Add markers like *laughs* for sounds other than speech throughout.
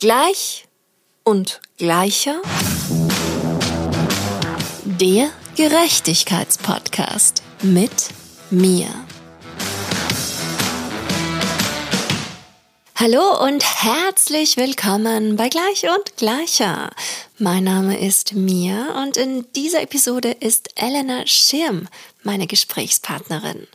Gleich und gleicher. Der Gerechtigkeitspodcast mit mir. Hallo und herzlich willkommen bei Gleich und Gleicher. Mein Name ist Mia und in dieser Episode ist Elena Schirm meine Gesprächspartnerin.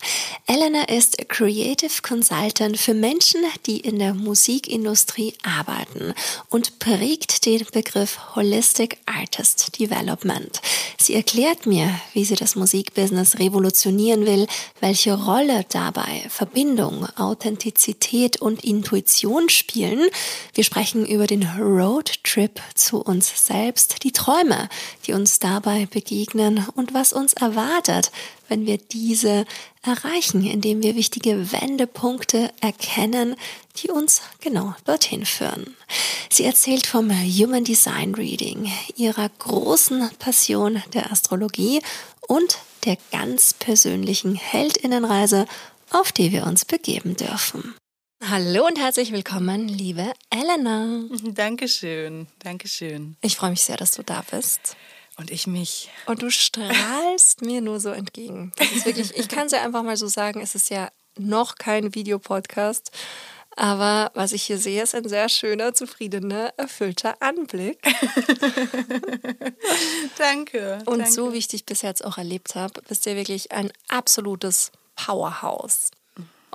Elena ist Creative Consultant für Menschen, die in der Musikindustrie arbeiten und prägt den Begriff Holistic Artist Development. Sie erklärt mir, wie sie das Musikbusiness revolutionieren will, welche Rolle dabei Verbindung, Authentizität und Intuition spielen. Wir sprechen über den Roadtrip zu uns selbst, die Träume, die uns dabei begegnen und was uns erwartet, wenn wir diese erreichen, indem wir wichtige Wendepunkte erkennen, die uns genau dorthin führen. Sie erzählt vom Human Design Reading, ihrer großen Passion der Astrologie und der ganz persönlichen Heldinnenreise, auf die wir uns begeben dürfen. Hallo und herzlich willkommen, liebe Elena. Dankeschön, Dankeschön. Ich freue mich sehr, dass du da bist. Und ich mich. Und du strahlst mir nur so entgegen. Das ist wirklich, ich kann es ja einfach mal so sagen, es ist ja noch kein Videopodcast. Aber was ich hier sehe, ist ein sehr schöner, zufriedener, erfüllter Anblick. *laughs* danke. Und danke. so wie ich dich bis jetzt auch erlebt habe, bist du ja wirklich ein absolutes Powerhouse.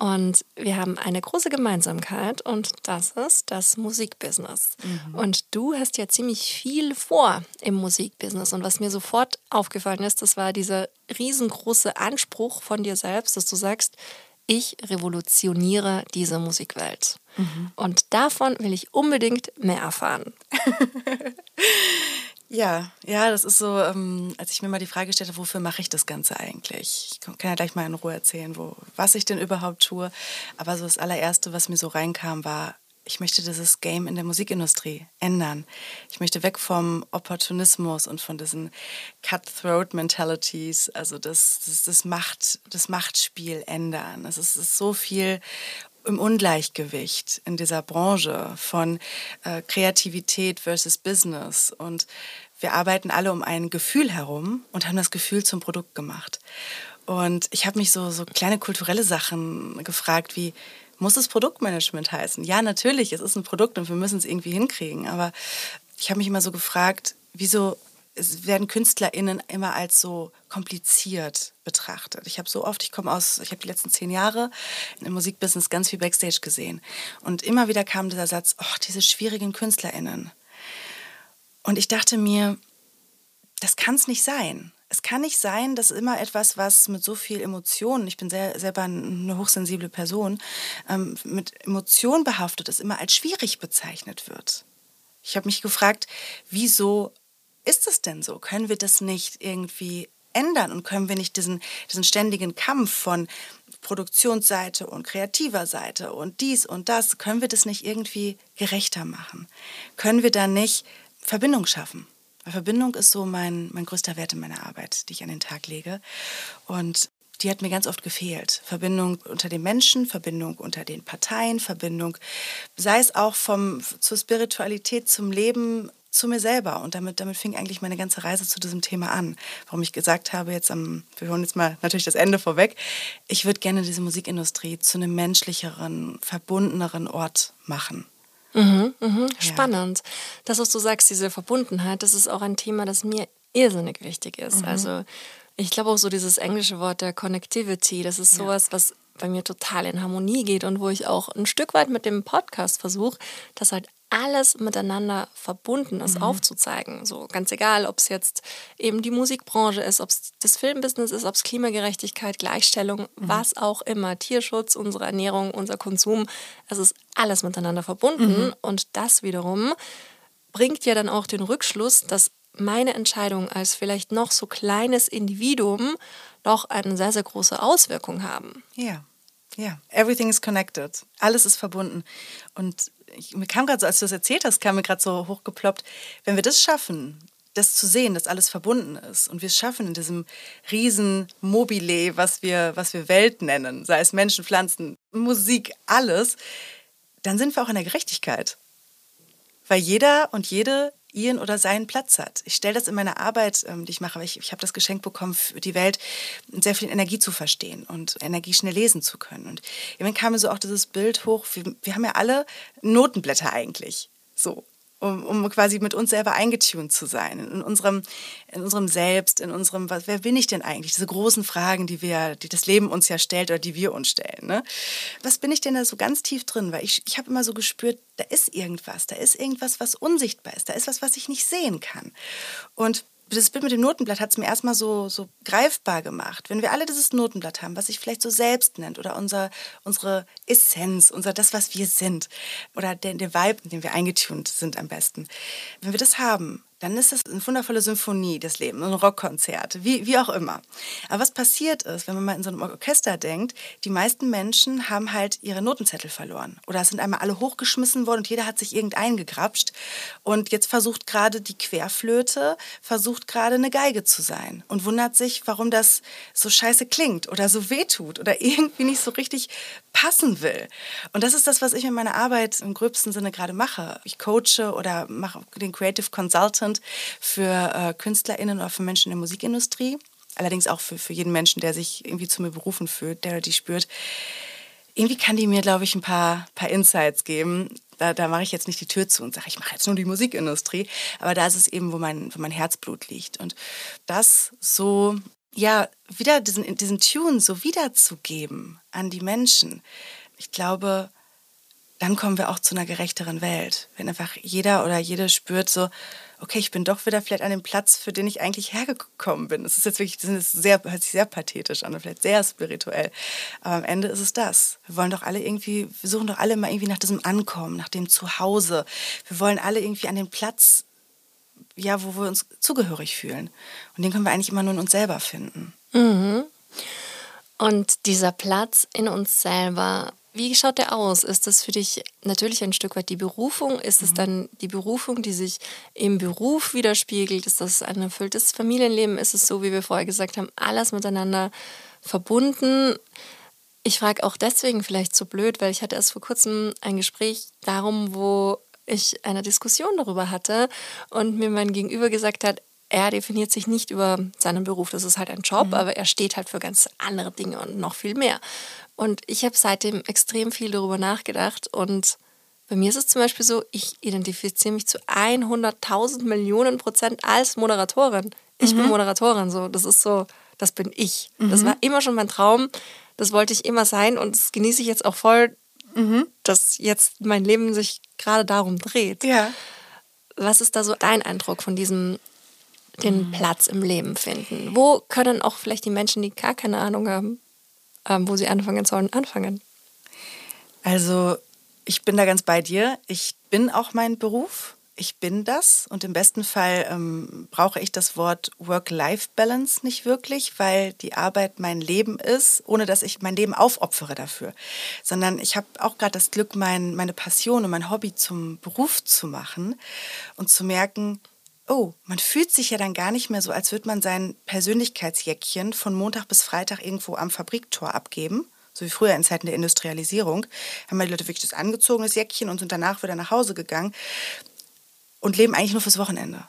Und wir haben eine große Gemeinsamkeit und das ist das Musikbusiness. Mhm. Und du hast ja ziemlich viel vor im Musikbusiness. Und was mir sofort aufgefallen ist, das war dieser riesengroße Anspruch von dir selbst, dass du sagst, ich revolutioniere diese Musikwelt. Mhm. Und davon will ich unbedingt mehr erfahren. *laughs* Ja, ja, das ist so, ähm, als ich mir mal die Frage stellte, wofür mache ich das Ganze eigentlich? Ich kann ja gleich mal in Ruhe erzählen, wo, was ich denn überhaupt tue. Aber so das allererste, was mir so reinkam, war, ich möchte dieses Game in der Musikindustrie ändern. Ich möchte weg vom Opportunismus und von diesen Cutthroat-Mentalities, also das, das, das, Macht, das Machtspiel ändern. Es ist, ist so viel im Ungleichgewicht in dieser Branche von äh, Kreativität versus Business. Und wir arbeiten alle um ein Gefühl herum und haben das Gefühl zum Produkt gemacht. Und ich habe mich so, so kleine kulturelle Sachen gefragt, wie, muss es Produktmanagement heißen? Ja, natürlich, es ist ein Produkt und wir müssen es irgendwie hinkriegen. Aber ich habe mich immer so gefragt, wieso es werden KünstlerInnen immer als so kompliziert betrachtet. Ich habe so oft, ich komme aus, ich habe die letzten zehn Jahre im Musikbusiness ganz viel Backstage gesehen. Und immer wieder kam dieser Satz, oh, diese schwierigen KünstlerInnen. Und ich dachte mir, das kann es nicht sein. Es kann nicht sein, dass immer etwas, was mit so viel Emotionen, ich bin sehr, selber eine hochsensible Person, ähm, mit Emotionen behaftet ist, immer als schwierig bezeichnet wird. Ich habe mich gefragt, wieso ist es denn so? Können wir das nicht irgendwie ändern und können wir nicht diesen, diesen ständigen Kampf von Produktionsseite und kreativer Seite und dies und das, können wir das nicht irgendwie gerechter machen? Können wir da nicht Verbindung schaffen? Weil Verbindung ist so mein, mein größter Wert in meiner Arbeit, die ich an den Tag lege. Und die hat mir ganz oft gefehlt. Verbindung unter den Menschen, Verbindung unter den Parteien, Verbindung, sei es auch vom, zur Spiritualität, zum Leben, zu mir selber. Und damit, damit fing eigentlich meine ganze Reise zu diesem Thema an. Warum ich gesagt habe, jetzt am, wir hören jetzt mal natürlich das Ende vorweg, ich würde gerne diese Musikindustrie zu einem menschlicheren, verbundeneren Ort machen. Mhm, mhm. Spannend. Ja. Das, was du sagst, diese Verbundenheit, das ist auch ein Thema, das mir irrsinnig wichtig ist. Mhm. Also ich glaube auch so dieses englische Wort der Connectivity, das ist sowas, ja. was bei mir total in Harmonie geht und wo ich auch ein Stück weit mit dem Podcast versuche, dass halt alles miteinander verbunden ist, mhm. aufzuzeigen. So ganz egal, ob es jetzt eben die Musikbranche ist, ob es das Filmbusiness ist, ob es Klimagerechtigkeit, Gleichstellung, mhm. was auch immer, Tierschutz, unsere Ernährung, unser Konsum, es ist alles miteinander verbunden mhm. und das wiederum bringt ja dann auch den Rückschluss, dass meine Entscheidung als vielleicht noch so kleines Individuum doch eine sehr, sehr große Auswirkung haben. Ja. Ja, everything is connected. Alles ist verbunden. Und ich, mir kam gerade so, als du das erzählt hast, kam mir gerade so hochgeploppt, wenn wir das schaffen, das zu sehen, dass alles verbunden ist und wir es schaffen in diesem riesen Mobile, was wir, was wir Welt nennen, sei es Menschen, Pflanzen, Musik, alles, dann sind wir auch in der Gerechtigkeit. weil jeder und jede ihren oder seinen Platz hat. Ich stelle das in meiner Arbeit, ähm, die ich mache, weil ich, ich habe das Geschenk bekommen, für die Welt sehr viel Energie zu verstehen und Energie schnell lesen zu können. Und irgendwann kam mir so auch dieses Bild hoch, wir, wir haben ja alle Notenblätter eigentlich. So um, um quasi mit uns selber eingetuned zu sein, in unserem, in unserem Selbst, in unserem, was, wer bin ich denn eigentlich? Diese großen Fragen, die wir, die das Leben uns ja stellt oder die wir uns stellen. Ne? Was bin ich denn da so ganz tief drin? Weil ich, ich habe immer so gespürt, da ist irgendwas, da ist irgendwas, was unsichtbar ist, da ist was, was ich nicht sehen kann. Und das Bild mit dem Notenblatt hat es mir erstmal so, so greifbar gemacht. Wenn wir alle dieses Notenblatt haben, was sich vielleicht so selbst nennt oder unser, unsere Essenz, unser das, was wir sind oder der, der Vibe, in dem wir eingetunt sind am besten. Wenn wir das haben, dann ist das eine wundervolle Symphonie des Lebens, ein Rockkonzert, wie, wie auch immer. Aber was passiert ist, wenn man mal in so einem Orchester denkt, die meisten Menschen haben halt ihre Notenzettel verloren. Oder sind einmal alle hochgeschmissen worden und jeder hat sich irgendeinen gegrapscht. Und jetzt versucht gerade die Querflöte, versucht gerade eine Geige zu sein und wundert sich, warum das so scheiße klingt oder so wehtut oder *laughs* irgendwie nicht so richtig passen will. Und das ist das, was ich mit meiner Arbeit im gröbsten Sinne gerade mache. Ich coache oder mache den Creative Consultant Content für äh, KünstlerInnen oder für Menschen in der Musikindustrie. Allerdings auch für, für jeden Menschen, der sich irgendwie zu mir berufen fühlt, der die spürt. Irgendwie kann die mir, glaube ich, ein paar, paar Insights geben. Da, da mache ich jetzt nicht die Tür zu und sage, ich mache jetzt nur die Musikindustrie. Aber da ist es eben, wo mein, wo mein Herzblut liegt. Und das so, ja, wieder diesen, diesen Tune so wiederzugeben an die Menschen. Ich glaube, dann kommen wir auch zu einer gerechteren Welt. Wenn einfach jeder oder jede spürt so, okay, ich bin doch wieder vielleicht an dem Platz, für den ich eigentlich hergekommen bin. Das ist jetzt wirklich, das ist sehr, hört sich sehr pathetisch an und vielleicht sehr spirituell. Aber am Ende ist es das. Wir wollen doch alle irgendwie, wir suchen doch alle mal irgendwie nach diesem Ankommen, nach dem Zuhause. Wir wollen alle irgendwie an den Platz, ja, wo wir uns zugehörig fühlen. Und den können wir eigentlich immer nur in uns selber finden. Mhm. Und dieser Platz in uns selber, wie schaut der aus? Ist das für dich natürlich ein Stück weit die Berufung? Ist es mhm. dann die Berufung, die sich im Beruf widerspiegelt? Ist das ein erfülltes Familienleben? Ist es so, wie wir vorher gesagt haben, alles miteinander verbunden? Ich frage auch deswegen vielleicht so blöd, weil ich hatte erst vor kurzem ein Gespräch darum, wo ich eine Diskussion darüber hatte und mir mein Gegenüber gesagt hat, er definiert sich nicht über seinen Beruf, das ist halt ein Job, mhm. aber er steht halt für ganz andere Dinge und noch viel mehr. Und ich habe seitdem extrem viel darüber nachgedacht und bei mir ist es zum Beispiel so, ich identifiziere mich zu 100.000 Millionen Prozent als Moderatorin. Ich mhm. bin Moderatorin, so. Das ist so, das bin ich. Mhm. Das war immer schon mein Traum. Das wollte ich immer sein und das genieße ich jetzt auch voll, mhm. dass jetzt mein Leben sich gerade darum dreht. Ja. Was ist da so dein Eindruck von diesem den mhm. Platz im Leben finden? Wo können auch vielleicht die Menschen, die gar keine Ahnung haben, ähm, wo sie anfangen sollen, anfangen? Also ich bin da ganz bei dir. Ich bin auch mein Beruf. Ich bin das und im besten Fall ähm, brauche ich das Wort Work-Life-Balance nicht wirklich, weil die Arbeit mein Leben ist, ohne dass ich mein Leben aufopfere dafür. Sondern ich habe auch gerade das Glück, mein, meine Passion und mein Hobby zum Beruf zu machen und zu merken, oh, man fühlt sich ja dann gar nicht mehr so, als würde man sein Persönlichkeitsjäckchen von Montag bis Freitag irgendwo am Fabriktor abgeben. So wie früher in Zeiten der Industrialisierung. Haben die Leute wirklich das angezogen, das Jäckchen, und sind danach wieder nach Hause gegangen und leben eigentlich nur fürs Wochenende.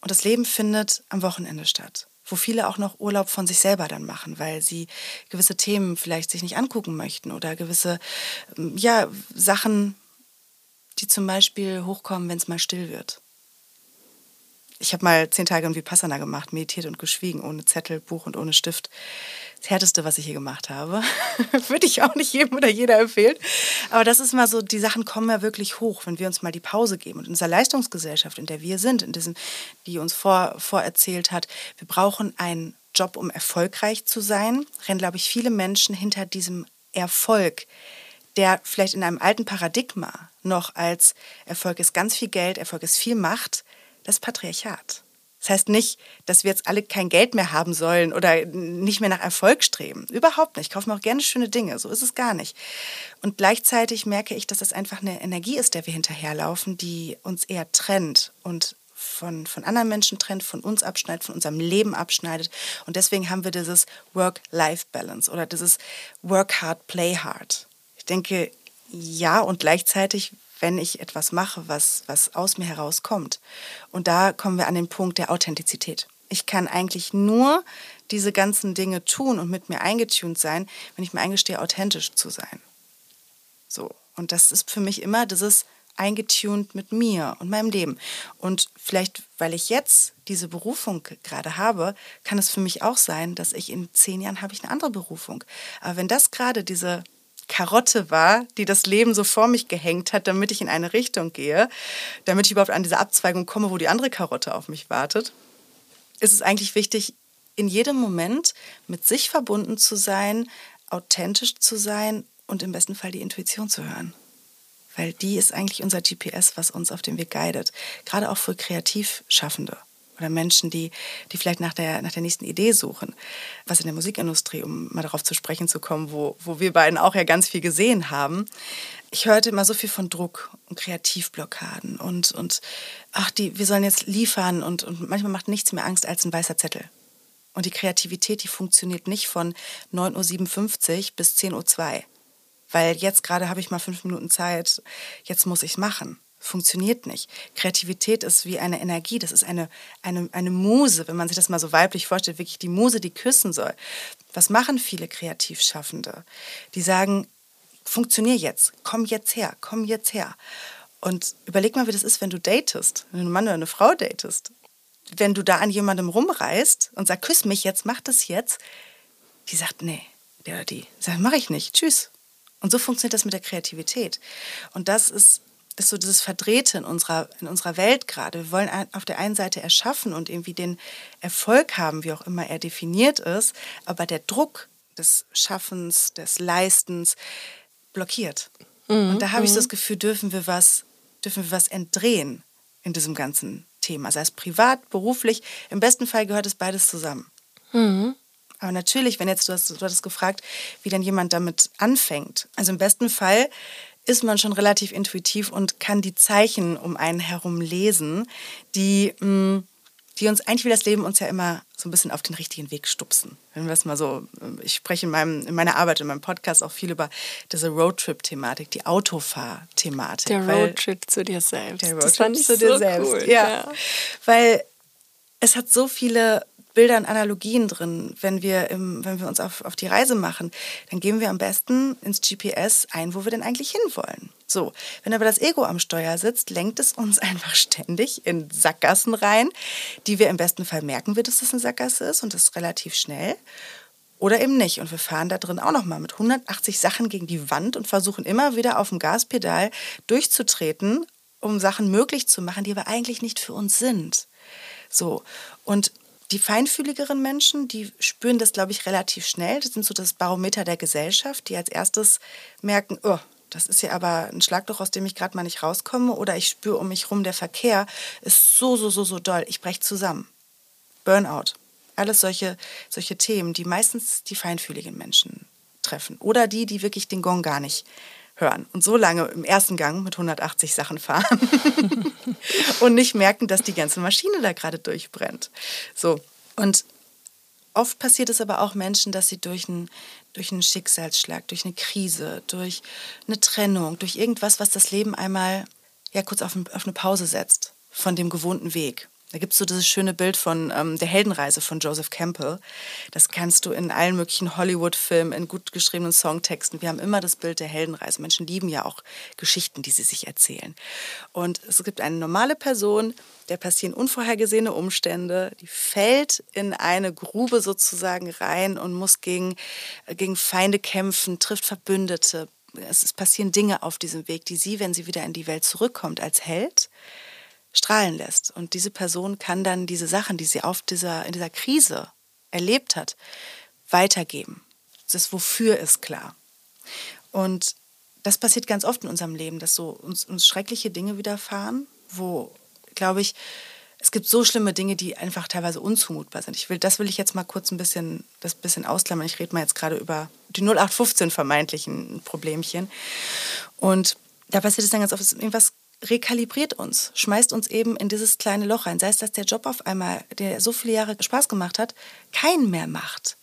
Und das Leben findet am Wochenende statt wo viele auch noch Urlaub von sich selber dann machen, weil sie gewisse Themen vielleicht sich nicht angucken möchten oder gewisse ja, Sachen, die zum Beispiel hochkommen, wenn es mal still wird ich habe mal zehn Tage in Vipassana gemacht, meditiert und geschwiegen, ohne Zettel, Buch und ohne Stift. Das Härteste, was ich hier gemacht habe. *laughs* Würde ich auch nicht jedem oder jeder empfehlen. Aber das ist mal so, die Sachen kommen ja wirklich hoch, wenn wir uns mal die Pause geben. Und in dieser Leistungsgesellschaft, in der wir sind, in diesem, die uns vor, vorerzählt hat, wir brauchen einen Job, um erfolgreich zu sein, rennen, glaube ich, viele Menschen hinter diesem Erfolg, der vielleicht in einem alten Paradigma noch als Erfolg ist ganz viel Geld, Erfolg ist viel Macht, das Patriarchat. Das heißt nicht, dass wir jetzt alle kein Geld mehr haben sollen oder nicht mehr nach Erfolg streben. Überhaupt nicht. Ich kaufe mir auch gerne schöne Dinge. So ist es gar nicht. Und gleichzeitig merke ich, dass das einfach eine Energie ist, der wir hinterherlaufen, die uns eher trennt und von, von anderen Menschen trennt, von uns abschneidet, von unserem Leben abschneidet. Und deswegen haben wir dieses Work-Life-Balance oder dieses Work hard, play hard. Ich denke, ja, und gleichzeitig wenn ich etwas mache, was, was aus mir herauskommt. Und da kommen wir an den Punkt der Authentizität. Ich kann eigentlich nur diese ganzen Dinge tun und mit mir eingetuned sein, wenn ich mir eingestehe, authentisch zu sein. So. Und das ist für mich immer dieses eingetuned mit mir und meinem Leben. Und vielleicht, weil ich jetzt diese Berufung gerade habe, kann es für mich auch sein, dass ich in zehn Jahren habe ich eine andere Berufung. Aber wenn das gerade diese Karotte war, die das Leben so vor mich gehängt hat, damit ich in eine Richtung gehe, damit ich überhaupt an diese Abzweigung komme, wo die andere Karotte auf mich wartet, ist es eigentlich wichtig, in jedem Moment mit sich verbunden zu sein, authentisch zu sein und im besten Fall die Intuition zu hören. Weil die ist eigentlich unser GPS, was uns auf dem Weg guidet. Gerade auch für Kreativschaffende oder Menschen, die, die vielleicht nach der, nach der nächsten Idee suchen. Was in der Musikindustrie, um mal darauf zu sprechen zu kommen, wo, wo wir beiden auch ja ganz viel gesehen haben. Ich hörte immer so viel von Druck und Kreativblockaden und, und ach, die, wir sollen jetzt liefern und, und manchmal macht nichts mehr Angst als ein weißer Zettel. Und die Kreativität, die funktioniert nicht von 9.57 Uhr bis 10.02 Uhr. Weil jetzt gerade habe ich mal fünf Minuten Zeit, jetzt muss ich es machen. Funktioniert nicht. Kreativität ist wie eine Energie, das ist eine, eine, eine Muse, wenn man sich das mal so weiblich vorstellt, wirklich die Muse, die küssen soll. Was machen viele Kreativschaffende? Die sagen, funktionier jetzt, komm jetzt her, komm jetzt her. Und überleg mal, wie das ist, wenn du datest, wenn du einen Mann oder eine Frau datest wenn du da an jemandem rumreißt und sagst, küss mich jetzt, mach das jetzt, die sagt, nee, der oder die sagt, mach ich nicht, tschüss. Und so funktioniert das mit der Kreativität. Und das ist, ist so dieses Verdrehte in unserer, in unserer Welt gerade. Wir wollen auf der einen Seite erschaffen und irgendwie den Erfolg haben, wie auch immer er definiert ist, aber der Druck des Schaffens, des Leistens blockiert. Mhm. Und da habe ich so das Gefühl, dürfen wir was, dürfen wir was entdrehen in diesem ganzen Thema, sei es privat, beruflich. Im besten Fall gehört es beides zusammen. Mhm. Aber natürlich, wenn jetzt, du hast, du hattest gefragt, wie denn jemand damit anfängt. Also im besten Fall ist man schon relativ intuitiv und kann die Zeichen um einen herum lesen, die mm, die uns eigentlich wie das Leben uns ja immer so ein bisschen auf den richtigen Weg stupsen. Wenn wir es mal so, ich spreche in, meinem, in meiner Arbeit, in meinem Podcast auch viel über diese Roadtrip-Thematik, die Autofahr-Thematik. Der Roadtrip zu dir selbst. Der Roadtrip zu dir so selbst, cool. ja. ja. Weil es hat so viele Bilder und Analogien drin. Wenn wir, im, wenn wir uns auf, auf die Reise machen, dann geben wir am besten ins GPS ein, wo wir denn eigentlich hinwollen. So, wenn aber das Ego am Steuer sitzt, lenkt es uns *laughs* einfach ständig in Sackgassen rein, die wir im besten Fall merken, wird, dass das eine Sackgasse ist und das relativ schnell. Oder eben nicht. Und wir fahren da drin auch nochmal mit 180 Sachen gegen die Wand und versuchen immer wieder auf dem Gaspedal durchzutreten, um Sachen möglich zu machen, die aber eigentlich nicht für uns sind. So. Und die feinfühligeren Menschen, die spüren das, glaube ich, relativ schnell. Das sind so das Barometer der Gesellschaft, die als erstes merken, oh, das ist ja aber ein Schlagloch, aus dem ich gerade mal nicht rauskomme. Oder ich spüre um mich rum, der Verkehr ist so, so, so, so doll. Ich breche zusammen. Burnout. Alles solche, solche Themen, die meistens die feinfühligen Menschen treffen. Oder die, die wirklich den Gong gar nicht hören und so lange im ersten Gang mit 180 Sachen fahren *laughs* und nicht merken, dass die ganze Maschine da gerade durchbrennt. So. Und oft passiert es aber auch Menschen, dass sie durch einen, durch einen Schicksalsschlag, durch eine Krise, durch eine Trennung, durch irgendwas, was das Leben einmal ja kurz auf, auf eine Pause setzt von dem gewohnten Weg. Da gibt es so dieses schöne Bild von ähm, der Heldenreise von Joseph Campbell. Das kannst du in allen möglichen Hollywood-Filmen, in gut geschriebenen Songtexten. Wir haben immer das Bild der Heldenreise. Menschen lieben ja auch Geschichten, die sie sich erzählen. Und es gibt eine normale Person, der passieren unvorhergesehene Umstände, die fällt in eine Grube sozusagen rein und muss gegen, gegen Feinde kämpfen, trifft Verbündete. Es passieren Dinge auf diesem Weg, die sie, wenn sie wieder in die Welt zurückkommt, als Held strahlen lässt. Und diese Person kann dann diese Sachen, die sie auf dieser, in dieser Krise erlebt hat, weitergeben. Das Wofür ist klar. Und das passiert ganz oft in unserem Leben, dass so uns, uns schreckliche Dinge widerfahren, wo, glaube ich, es gibt so schlimme Dinge, die einfach teilweise unzumutbar sind. Ich will, das will ich jetzt mal kurz ein bisschen, das bisschen ausklammern. Ich rede mal jetzt gerade über die 0815 vermeintlichen Problemchen. Und da passiert es dann ganz oft, dass irgendwas rekalibriert uns, schmeißt uns eben in dieses kleine Loch rein. Sei es, dass der Job auf einmal, der so viele Jahre Spaß gemacht hat, keinen mehr macht.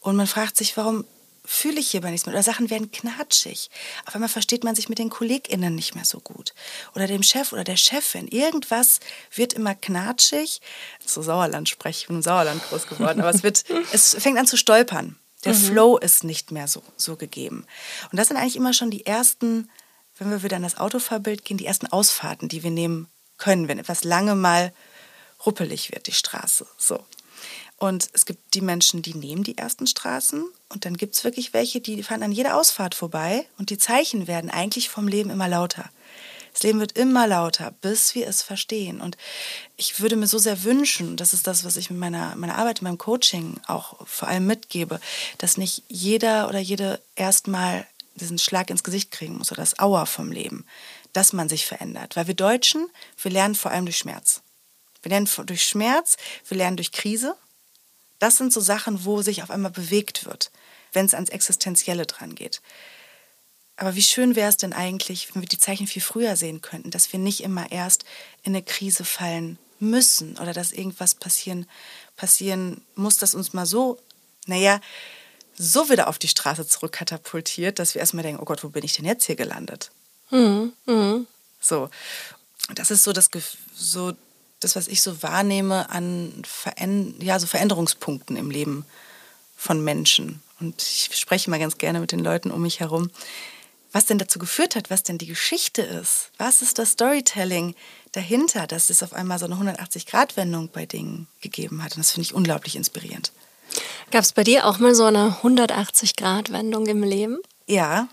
Und man fragt sich, warum, fühle ich hierbei nichts mehr. Oder Sachen werden knatschig. Auf einmal versteht man sich mit den KollegInnen nicht mehr so gut. Oder dem Chef oder der Chefin. Irgendwas wird immer knatschig. So Sauerland spreche ich, bin im Sauerland groß geworden. Aber es, wird, *laughs* es fängt an zu stolpern. Der mhm. Flow ist nicht mehr so, so gegeben. Und das sind eigentlich immer schon die ersten, wenn wir wieder an das Autofahrbild gehen, die ersten Ausfahrten, die wir nehmen können, wenn etwas lange mal ruppelig wird, die Straße. So. Und es gibt die Menschen, die nehmen die ersten Straßen. Und dann gibt es wirklich welche, die fahren an jeder Ausfahrt vorbei. Und die Zeichen werden eigentlich vom Leben immer lauter. Das Leben wird immer lauter, bis wir es verstehen. Und ich würde mir so sehr wünschen, das ist das, was ich mit meiner, meiner Arbeit, in meinem Coaching auch vor allem mitgebe, dass nicht jeder oder jede erstmal diesen Schlag ins Gesicht kriegen muss oder das Aua vom Leben, dass man sich verändert. Weil wir Deutschen, wir lernen vor allem durch Schmerz. Wir lernen durch Schmerz, wir lernen durch Krise, das sind so Sachen, wo sich auf einmal bewegt wird, wenn es ans Existenzielle dran geht. Aber wie schön wäre es denn eigentlich, wenn wir die Zeichen viel früher sehen könnten, dass wir nicht immer erst in eine Krise fallen müssen oder dass irgendwas passieren, passieren muss, das uns mal so, naja, so wieder auf die Straße zurückkatapultiert, dass wir erstmal denken, oh Gott, wo bin ich denn jetzt hier gelandet? Mhm. Mhm. So. Das ist so das so das, was ich so wahrnehme an Veränd ja, so Veränderungspunkten im Leben von Menschen. Und ich spreche mal ganz gerne mit den Leuten um mich herum, was denn dazu geführt hat, was denn die Geschichte ist. Was ist das Storytelling dahinter, dass es auf einmal so eine 180-Grad-Wendung bei Dingen gegeben hat. Und das finde ich unglaublich inspirierend. Gab es bei dir auch mal so eine 180-Grad-Wendung im Leben? Ja,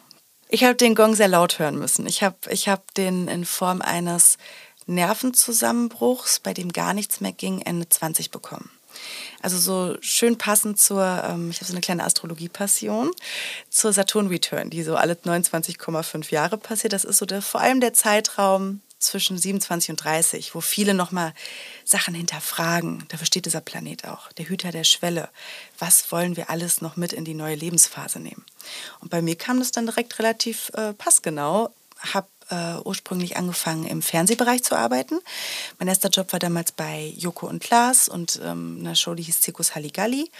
ich habe den Gong sehr laut hören müssen. Ich habe ich hab den in Form eines Nervenzusammenbruchs, bei dem gar nichts mehr ging, Ende 20 bekommen. Also so schön passend zur, ähm, ich habe so eine kleine Astrologie-Passion, zur Saturn-Return, die so alle 29,5 Jahre passiert. Das ist so der, vor allem der Zeitraum zwischen 27 und 30, wo viele nochmal Sachen hinterfragen. Dafür steht dieser Planet auch, der Hüter der Schwelle. Was wollen wir alles noch mit in die neue Lebensphase nehmen? Und bei mir kam das dann direkt relativ äh, passgenau. Habe äh, ursprünglich angefangen, im Fernsehbereich zu arbeiten. Mein erster Job war damals bei Joko und Klaas und ähm, einer Show, die hieß Zirkus Halligalli.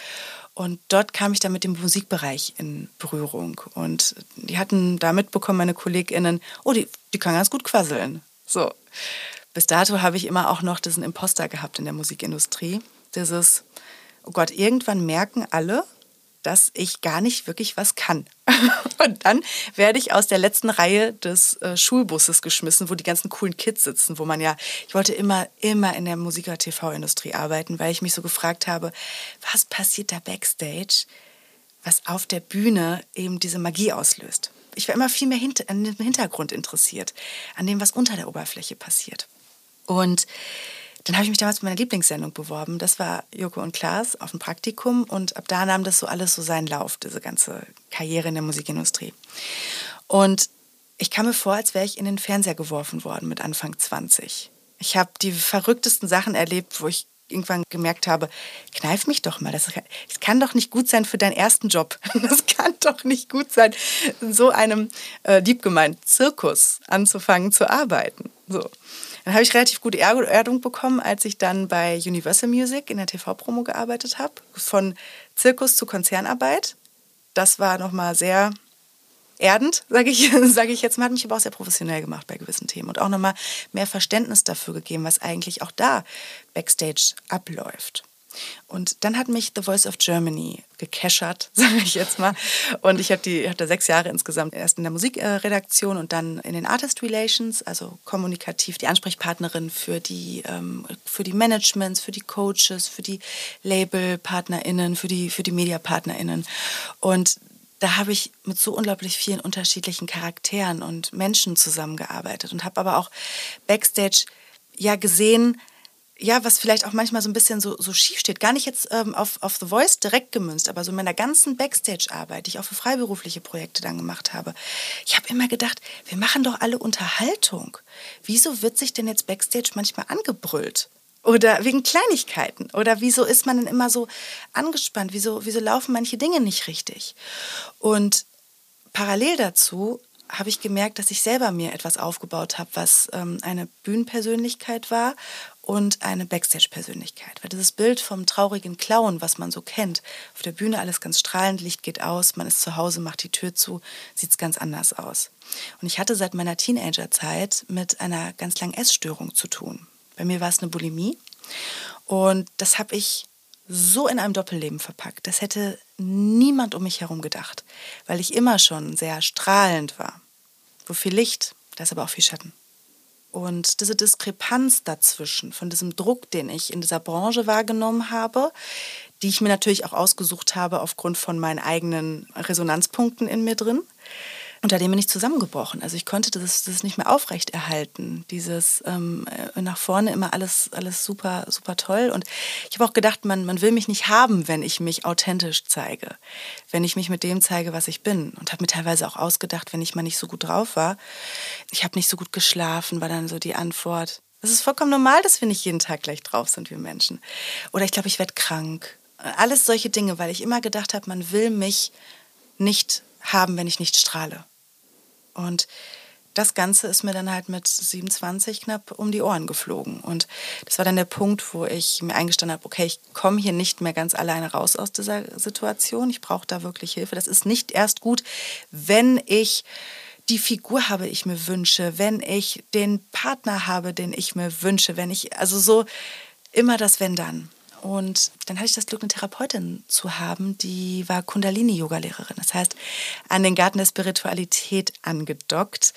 Und dort kam ich dann mit dem Musikbereich in Berührung. Und die hatten da mitbekommen, meine KollegInnen, oh, die, die kann ganz gut quasseln. So. Bis dato habe ich immer auch noch diesen Imposter gehabt in der Musikindustrie. Dieses, oh Gott, irgendwann merken alle, dass ich gar nicht wirklich was kann. *laughs* Und dann werde ich aus der letzten Reihe des äh, Schulbusses geschmissen, wo die ganzen coolen Kids sitzen, wo man ja, ich wollte immer, immer in der Musiker- TV-Industrie arbeiten, weil ich mich so gefragt habe, was passiert da backstage, was auf der Bühne eben diese Magie auslöst. Ich war immer viel mehr hint an dem Hintergrund interessiert, an dem, was unter der Oberfläche passiert. Und dann habe ich mich damals bei meiner Lieblingssendung beworben. Das war Joko und Klaas auf dem Praktikum und ab da nahm das so alles so seinen Lauf, diese ganze Karriere in der Musikindustrie. Und ich kam mir vor, als wäre ich in den Fernseher geworfen worden mit Anfang 20. Ich habe die verrücktesten Sachen erlebt, wo ich irgendwann gemerkt habe, kneif mich doch mal. Das, das, kann doch nicht gut sein für deinen ersten Job. *laughs* Das kann doch nicht gut sein, in so einem äh, lieb gemeint Zirkus anzufangen zu arbeiten. So. Dann habe ich relativ gute Erdung bekommen, als ich dann bei Universal Music in der TV-Promo gearbeitet habe. Von Zirkus zu Konzernarbeit. Das war nochmal sehr erdend, sage ich, *laughs* sag ich jetzt mal, hat mich aber auch sehr professionell gemacht bei gewissen Themen und auch nochmal mehr Verständnis dafür gegeben, was eigentlich auch da backstage abläuft. Und dann hat mich The Voice of Germany gekeschert, *laughs* sage ich jetzt mal. Und ich die, hatte sechs Jahre insgesamt erst in der Musikredaktion und dann in den Artist Relations, also kommunikativ die Ansprechpartnerin für die, ähm, für die Managements, für die Coaches, für die Labelpartnerinnen, für die, für die Mediapartnerinnen. Und da habe ich mit so unglaublich vielen unterschiedlichen Charakteren und Menschen zusammengearbeitet und habe aber auch backstage ja gesehen, ja, was vielleicht auch manchmal so ein bisschen so, so schief steht, gar nicht jetzt ähm, auf, auf The Voice direkt gemünzt, aber so in meiner ganzen Backstage-Arbeit, die ich auch für freiberufliche Projekte dann gemacht habe, ich habe immer gedacht, wir machen doch alle Unterhaltung. Wieso wird sich denn jetzt Backstage manchmal angebrüllt? Oder wegen Kleinigkeiten? Oder wieso ist man denn immer so angespannt? Wieso, wieso laufen manche Dinge nicht richtig? Und parallel dazu habe ich gemerkt, dass ich selber mir etwas aufgebaut habe, was ähm, eine Bühnenpersönlichkeit war und eine Backstage-Persönlichkeit. Weil dieses Bild vom traurigen Clown, was man so kennt, auf der Bühne alles ganz strahlend, Licht geht aus, man ist zu Hause, macht die Tür zu, sieht es ganz anders aus. Und ich hatte seit meiner Teenagerzeit mit einer ganz langen Essstörung zu tun. Bei mir war es eine Bulimie und das habe ich so in einem Doppelleben verpackt. Das hätte niemand um mich herum gedacht, weil ich immer schon sehr strahlend war. Wo viel Licht, da ist aber auch viel Schatten. Und diese Diskrepanz dazwischen, von diesem Druck, den ich in dieser Branche wahrgenommen habe, die ich mir natürlich auch ausgesucht habe aufgrund von meinen eigenen Resonanzpunkten in mir drin, unter dem bin ich zusammengebrochen. Also ich konnte das, das nicht mehr aufrechterhalten. Dieses ähm, äh, nach vorne immer alles, alles super, super toll. Und ich habe auch gedacht, man, man will mich nicht haben, wenn ich mich authentisch zeige. Wenn ich mich mit dem zeige, was ich bin. Und habe mir teilweise auch ausgedacht, wenn ich mal nicht so gut drauf war. Ich habe nicht so gut geschlafen, war dann so die Antwort. Das ist vollkommen normal, dass wir nicht jeden Tag gleich drauf sind, wir Menschen. Oder ich glaube, ich werde krank. Alles solche Dinge, weil ich immer gedacht habe, man will mich nicht haben, wenn ich nicht strahle. Und das Ganze ist mir dann halt mit 27 knapp um die Ohren geflogen. Und das war dann der Punkt, wo ich mir eingestanden habe, okay, ich komme hier nicht mehr ganz alleine raus aus dieser Situation. Ich brauche da wirklich Hilfe. Das ist nicht erst gut, wenn ich die Figur habe, ich mir wünsche, wenn ich den Partner habe, den ich mir wünsche, wenn ich, also so immer das Wenn dann. Und dann hatte ich das Glück, eine Therapeutin zu haben, die war Kundalini-Yoga-Lehrerin. Das heißt, an den Garten der Spiritualität angedockt.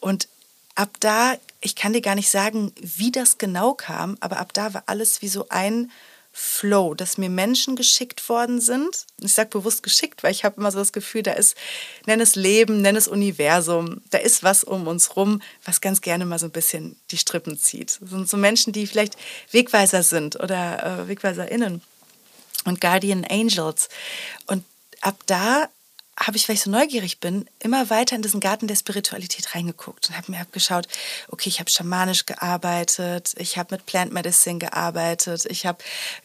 Und ab da, ich kann dir gar nicht sagen, wie das genau kam, aber ab da war alles wie so ein Flow, dass mir Menschen geschickt worden sind. Ich sage bewusst geschickt, weil ich habe immer so das Gefühl, da ist, nenn es Leben, nenn es Universum, da ist was um uns rum, was ganz gerne mal so ein bisschen die Strippen zieht. Das sind so Menschen, die vielleicht Wegweiser sind oder äh, WegweiserInnen und Guardian Angels. Und ab da habe ich, weil ich so neugierig bin, immer weiter in diesen Garten der Spiritualität reingeguckt und habe mir abgeschaut, okay, ich habe schamanisch gearbeitet, ich habe mit Plant Medicine gearbeitet, ich habe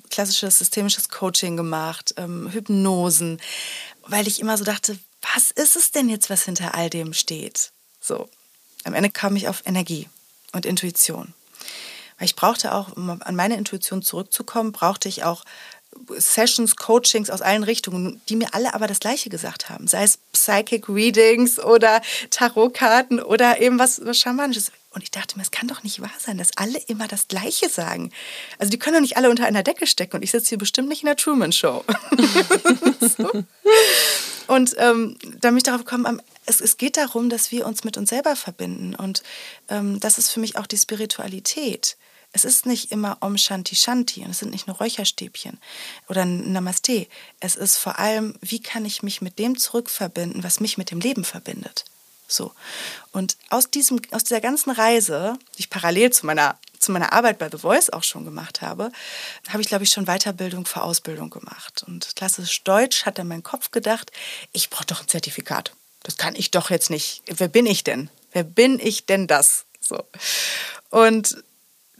klassisches systemisches Coaching gemacht, ähm, Hypnosen, weil ich immer so dachte, was ist es denn jetzt, was hinter all dem steht? So, am Ende kam ich auf Energie und Intuition. Weil ich brauchte auch, um an meine Intuition zurückzukommen, brauchte ich auch Sessions, Coachings aus allen Richtungen, die mir alle aber das Gleiche gesagt haben. Sei es Psychic Readings oder Tarotkarten oder eben was, was Schamanisches. Und ich dachte mir, es kann doch nicht wahr sein, dass alle immer das Gleiche sagen. Also die können doch nicht alle unter einer Decke stecken und ich sitze hier bestimmt nicht in der Truman Show. *laughs* so. Und ähm, da bin ich darauf gekommen, es, es, geht darum, dass wir uns mit uns selber verbinden. Und ähm, das ist für mich auch die Spiritualität. Es ist nicht immer Om Shanti Shanti und es sind nicht nur Räucherstäbchen oder Namaste. Es ist vor allem, wie kann ich mich mit dem zurückverbinden, was mich mit dem Leben verbindet. So. Und aus, diesem, aus dieser ganzen Reise, die ich parallel zu meiner, zu meiner Arbeit bei The Voice auch schon gemacht habe, habe ich, glaube ich, schon Weiterbildung für Ausbildung gemacht. Und klassisch Deutsch hat dann mein Kopf gedacht, ich brauche doch ein Zertifikat. Das kann ich doch jetzt nicht. Wer bin ich denn? Wer bin ich denn das? So. Und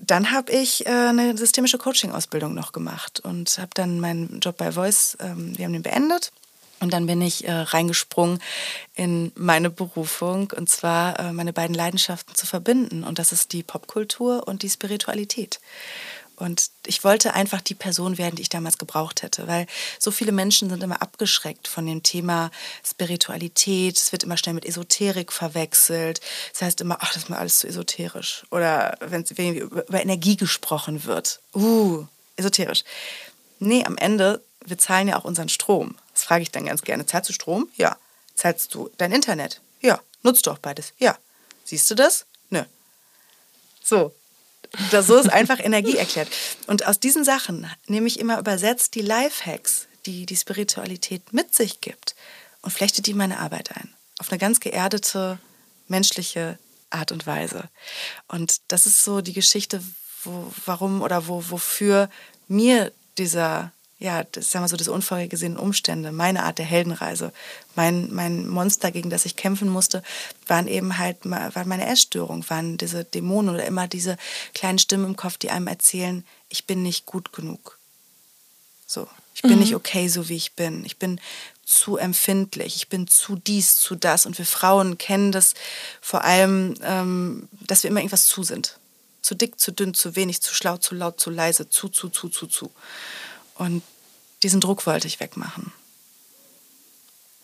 dann habe ich äh, eine systemische Coaching-Ausbildung noch gemacht und habe dann meinen Job bei Voice, ähm, wir haben den beendet. Und dann bin ich äh, reingesprungen in meine Berufung und zwar äh, meine beiden Leidenschaften zu verbinden. Und das ist die Popkultur und die Spiritualität. Und ich wollte einfach die Person werden, die ich damals gebraucht hätte, weil so viele Menschen sind immer abgeschreckt von dem Thema Spiritualität. Es wird immer schnell mit Esoterik verwechselt. Das heißt immer, ach, das ist mir alles zu esoterisch. Oder wenn über Energie gesprochen wird. Uh, esoterisch. Nee, am Ende, wir zahlen ja auch unseren Strom. Das frage ich dann ganz gerne. Zahlst du Strom? Ja. Zahlst du dein Internet? Ja. Nutzt du auch beides? Ja. Siehst du das? Nö. So, das, so ist einfach Energie erklärt. Und aus diesen Sachen nehme ich immer übersetzt die Lifehacks, die die Spiritualität mit sich gibt und flechte die meine Arbeit ein. Auf eine ganz geerdete, menschliche Art und Weise. Und das ist so die Geschichte, wo, warum oder wo, wofür mir dieser ja, das sagen wir so, das unvorhergesehenen Umstände, meine Art der Heldenreise, mein, mein Monster, gegen das ich kämpfen musste, waren eben halt, waren meine Essstörung, waren diese Dämonen oder immer diese kleinen Stimmen im Kopf, die einem erzählen, ich bin nicht gut genug. So, ich bin mhm. nicht okay, so wie ich bin. Ich bin zu empfindlich, ich bin zu dies, zu das. Und wir Frauen kennen das vor allem, ähm, dass wir immer irgendwas zu sind. Zu dick, zu dünn, zu wenig, zu schlau, zu laut, zu leise, zu, zu, zu, zu, zu. Und diesen Druck wollte ich wegmachen.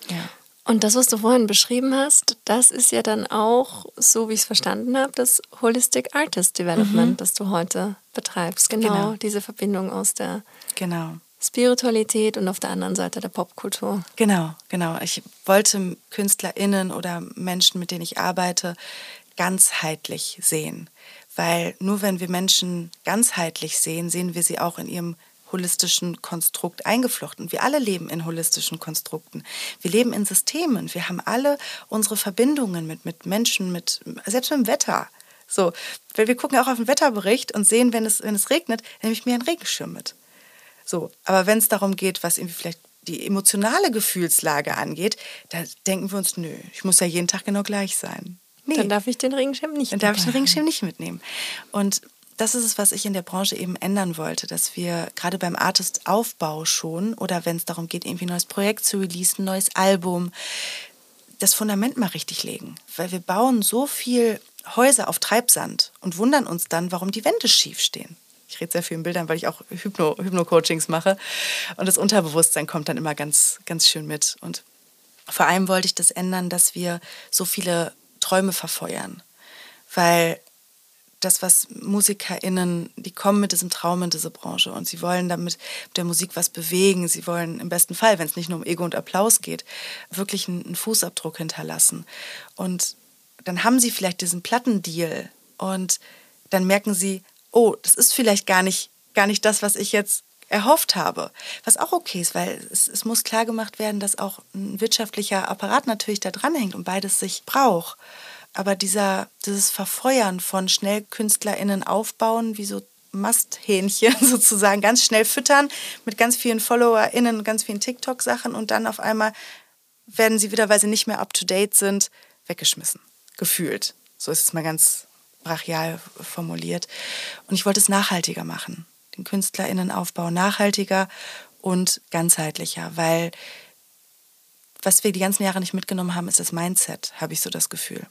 Ja. Und das, was du vorhin beschrieben hast, das ist ja dann auch, so wie ich es verstanden habe, das Holistic Artist Development, mhm. das du heute betreibst. Genau, genau, diese Verbindung aus der genau. Spiritualität und auf der anderen Seite der Popkultur. Genau, genau. Ich wollte KünstlerInnen oder Menschen, mit denen ich arbeite, ganzheitlich sehen. Weil nur wenn wir Menschen ganzheitlich sehen, sehen wir sie auch in ihrem holistischen Konstrukt eingeflochten. Wir alle leben in holistischen Konstrukten. Wir leben in Systemen. Wir haben alle unsere Verbindungen mit, mit Menschen, mit, selbst mit dem Wetter. So, weil wir gucken auch auf den Wetterbericht und sehen, wenn es, wenn es regnet, nehme ich mir einen Regenschirm mit. So, aber wenn es darum geht, was irgendwie vielleicht die emotionale Gefühlslage angeht, da denken wir uns, nö, ich muss ja jeden Tag genau gleich sein. Nee. Dann darf ich den Regenschirm nicht Dann darf ich den Regenschirm nicht mitnehmen. Und das ist es, was ich in der Branche eben ändern wollte, dass wir gerade beim Artist-Aufbau schon oder wenn es darum geht, irgendwie ein neues Projekt zu releasen, ein neues Album, das Fundament mal richtig legen. Weil wir bauen so viel Häuser auf Treibsand und wundern uns dann, warum die Wände schief stehen. Ich rede sehr viel in Bildern, weil ich auch Hypno, Hypno-Coachings mache. Und das Unterbewusstsein kommt dann immer ganz, ganz schön mit. Und vor allem wollte ich das ändern, dass wir so viele Träume verfeuern. Weil das, was MusikerInnen, die kommen mit diesem Traum in diese Branche und sie wollen damit mit der Musik was bewegen. Sie wollen im besten Fall, wenn es nicht nur um Ego und Applaus geht, wirklich einen Fußabdruck hinterlassen. Und dann haben sie vielleicht diesen Plattendeal und dann merken sie, oh, das ist vielleicht gar nicht, gar nicht das, was ich jetzt erhofft habe. Was auch okay ist, weil es, es muss klar gemacht werden, dass auch ein wirtschaftlicher Apparat natürlich da dranhängt und beides sich braucht. Aber dieser, dieses Verfeuern von schnell KünstlerInnen aufbauen, wie so Masthähnchen *laughs* sozusagen, ganz schnell füttern mit ganz vielen FollowerInnen ganz vielen TikTok-Sachen und dann auf einmal werden sie wieder, weil sie nicht mehr up to date sind, weggeschmissen. Gefühlt. So ist es mal ganz brachial formuliert. Und ich wollte es nachhaltiger machen. Den KünstlerInnenaufbau nachhaltiger und ganzheitlicher, weil was wir die ganzen Jahre nicht mitgenommen haben, ist das Mindset, habe ich so das Gefühl.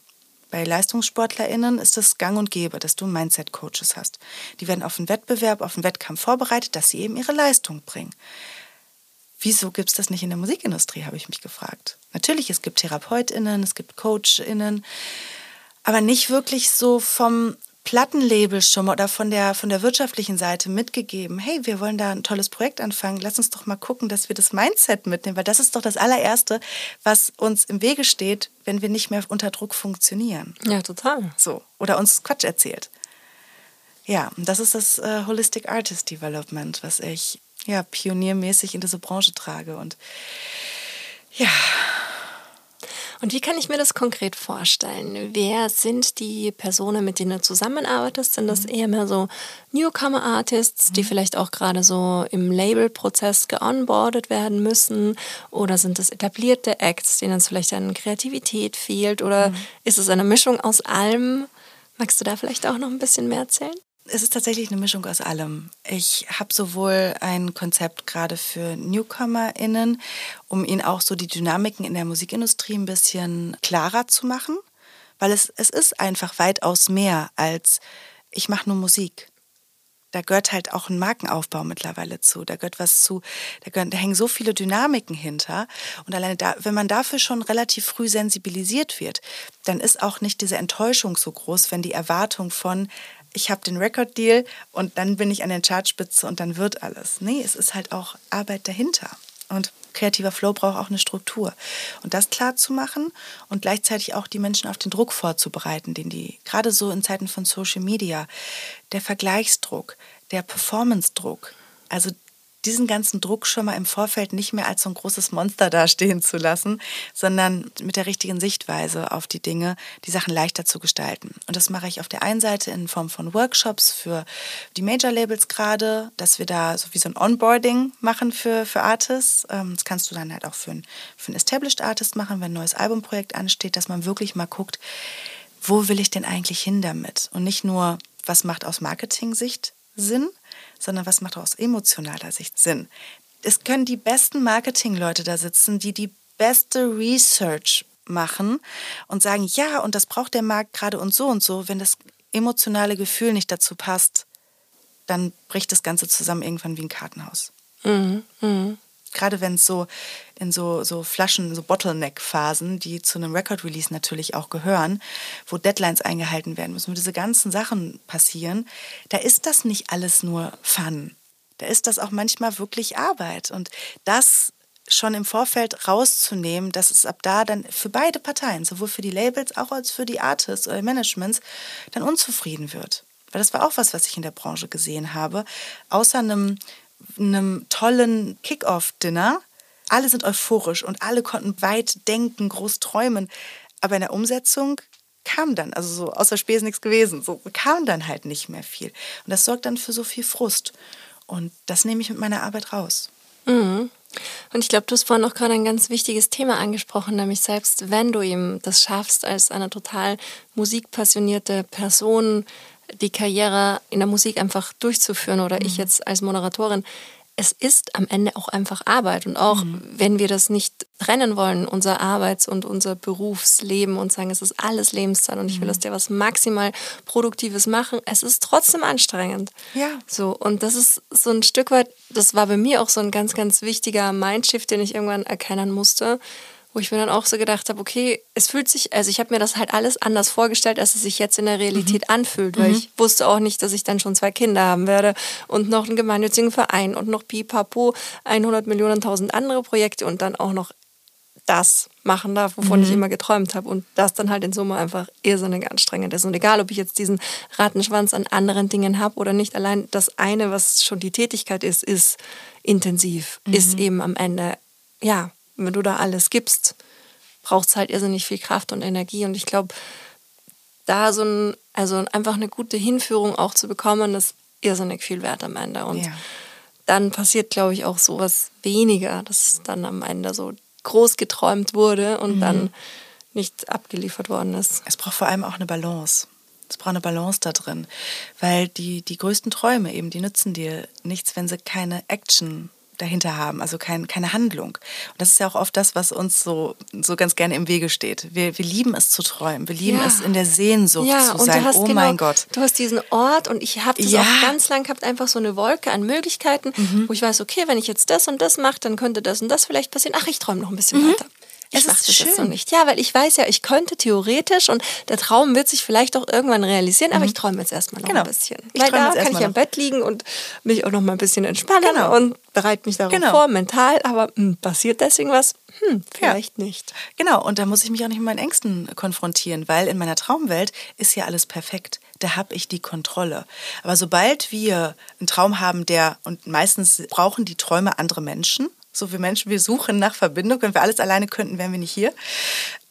Bei LeistungssportlerInnen ist es gang und gäbe, dass du Mindset-Coaches hast. Die werden auf einen Wettbewerb, auf einen Wettkampf vorbereitet, dass sie eben ihre Leistung bringen. Wieso gibt es das nicht in der Musikindustrie, habe ich mich gefragt. Natürlich, es gibt TherapeutInnen, es gibt CoachInnen, aber nicht wirklich so vom Plattenlabel schon mal oder von der, von der wirtschaftlichen Seite mitgegeben, hey, wir wollen da ein tolles Projekt anfangen, lass uns doch mal gucken, dass wir das Mindset mitnehmen, weil das ist doch das allererste, was uns im Wege steht, wenn wir nicht mehr unter Druck funktionieren. Ja, total. So, oder uns Quatsch erzählt. Ja, und das ist das äh, Holistic Artist Development, was ich ja pioniermäßig in diese Branche trage und ja, und wie kann ich mir das konkret vorstellen? Wer sind die Personen, mit denen du zusammenarbeitest? Sind das mhm. eher mehr so Newcomer-Artists, die mhm. vielleicht auch gerade so im Label-Prozess geonboardet werden müssen? Oder sind es etablierte Acts, denen es vielleicht an Kreativität fehlt? Oder mhm. ist es eine Mischung aus allem? Magst du da vielleicht auch noch ein bisschen mehr erzählen? Es ist tatsächlich eine Mischung aus allem. Ich habe sowohl ein Konzept gerade für NewcomerInnen, um ihnen auch so die Dynamiken in der Musikindustrie ein bisschen klarer zu machen, weil es, es ist einfach weitaus mehr als ich mache nur Musik. Da gehört halt auch ein Markenaufbau mittlerweile zu. Da gehört was zu, da, gehören, da hängen so viele Dynamiken hinter. Und alleine da, wenn man dafür schon relativ früh sensibilisiert wird, dann ist auch nicht diese Enttäuschung so groß, wenn die Erwartung von ich habe den Record-Deal und dann bin ich an der Chartspitze und dann wird alles. Nee, es ist halt auch Arbeit dahinter. Und kreativer Flow braucht auch eine Struktur. Und das klar zu machen und gleichzeitig auch die Menschen auf den Druck vorzubereiten, den die, gerade so in Zeiten von Social Media, der Vergleichsdruck, der Performance-Druck, also diesen ganzen Druck schon mal im Vorfeld nicht mehr als so ein großes Monster dastehen zu lassen, sondern mit der richtigen Sichtweise auf die Dinge, die Sachen leichter zu gestalten. Und das mache ich auf der einen Seite in Form von Workshops für die Major-Labels gerade, dass wir da so wie so ein Onboarding machen für, für Artists. Ähm, das kannst du dann halt auch für einen für ein Established Artist machen, wenn ein neues Albumprojekt ansteht, dass man wirklich mal guckt, wo will ich denn eigentlich hin damit? Und nicht nur, was macht aus Marketing-Sicht Sinn, sondern was macht aus emotionaler Sicht Sinn? es können die besten Marketingleute da sitzen, die die beste Research machen und sagen, ja, und das braucht der Markt gerade und so und so. Wenn das emotionale Gefühl nicht dazu passt, dann bricht das Ganze zusammen irgendwann wie ein Kartenhaus. Mhm, mh. Gerade wenn es so in so, so Flaschen, so Bottleneck-Phasen, die zu einem Record-Release natürlich auch gehören, wo Deadlines eingehalten werden müssen, wo diese ganzen Sachen passieren, da ist das nicht alles nur Fun. Da ist das auch manchmal wirklich Arbeit. Und das schon im Vorfeld rauszunehmen, dass es ab da dann für beide Parteien, sowohl für die Labels auch als für die Artists oder Managements, dann unzufrieden wird. Weil das war auch was, was ich in der Branche gesehen habe. Außer einem, einem tollen Kick-Off-Dinner, alle sind euphorisch und alle konnten weit denken, groß träumen. Aber in der Umsetzung kam dann, also so außer Spesen nichts gewesen, so kam dann halt nicht mehr viel. Und das sorgt dann für so viel Frust. Und das nehme ich mit meiner Arbeit raus. Mhm. Und ich glaube, du hast vorhin noch gerade ein ganz wichtiges Thema angesprochen, nämlich selbst wenn du ihm das schaffst, als eine total musikpassionierte Person die Karriere in der Musik einfach durchzuführen oder mhm. ich jetzt als Moderatorin, es ist am Ende auch einfach Arbeit. Und auch mhm. wenn wir das nicht trennen wollen, unser Arbeits- und unser Berufsleben und sagen, es ist alles Lebenszeit und ich will, mhm. dass der was maximal Produktives machen, es ist trotzdem anstrengend. Ja. So, und das ist so ein Stück weit, das war bei mir auch so ein ganz, ganz wichtiger Mindshift, den ich irgendwann erkennen musste wo ich mir dann auch so gedacht habe, okay, es fühlt sich, also ich habe mir das halt alles anders vorgestellt, als es sich jetzt in der Realität mhm. anfühlt, weil mhm. ich wusste auch nicht, dass ich dann schon zwei Kinder haben werde und noch einen gemeinnützigen Verein und noch pipapo 100 Millionen, tausend andere Projekte und dann auch noch das machen darf, wovon mhm. ich immer geträumt habe und das dann halt in Summe einfach irrsinnig anstrengend ist. Und egal, ob ich jetzt diesen Rattenschwanz an anderen Dingen habe oder nicht, allein das eine, was schon die Tätigkeit ist, ist intensiv, ist mhm. eben am Ende, ja, wenn du da alles gibst, braucht es halt irrsinnig viel Kraft und Energie. Und ich glaube, da so ein, also einfach eine gute Hinführung auch zu bekommen, ist irrsinnig viel wert am Ende. Und ja. dann passiert, glaube ich, auch sowas weniger, dass dann am Ende so groß geträumt wurde und mhm. dann nicht abgeliefert worden ist. Es braucht vor allem auch eine Balance. Es braucht eine Balance da drin, weil die, die größten Träume eben, die nützen dir nichts, wenn sie keine Action dahinter haben, also kein, keine Handlung. Und das ist ja auch oft das, was uns so, so ganz gerne im Wege steht. Wir, wir lieben es zu träumen, wir lieben ja. es in der Sehnsucht ja, zu sein. oh genau, mein Gott. Du hast diesen Ort und ich habe das ja. auch ganz lang gehabt, einfach so eine Wolke an Möglichkeiten, mhm. wo ich weiß, okay, wenn ich jetzt das und das mache, dann könnte das und das vielleicht passieren. Ach, ich träume noch ein bisschen mhm. weiter. Ich mache das schön. noch nicht. Ja, weil ich weiß ja, ich könnte theoretisch und der Traum wird sich vielleicht auch irgendwann realisieren, aber mhm. ich träume jetzt erstmal noch genau. ein bisschen. Ich weil da kann ich noch. am Bett liegen und mich auch noch mal ein bisschen entspannen genau. und bereite mich darauf genau. vor, mental, aber mh, hm, passiert deswegen was? Hm, vielleicht ja. nicht. Genau, und da muss ich mich auch nicht mit meinen Ängsten konfrontieren, weil in meiner Traumwelt ist ja alles perfekt. Da habe ich die Kontrolle. Aber sobald wir einen Traum haben, der, und meistens brauchen die Träume andere Menschen, so wir Menschen, wir suchen nach Verbindung. Wenn wir alles alleine könnten, wären wir nicht hier.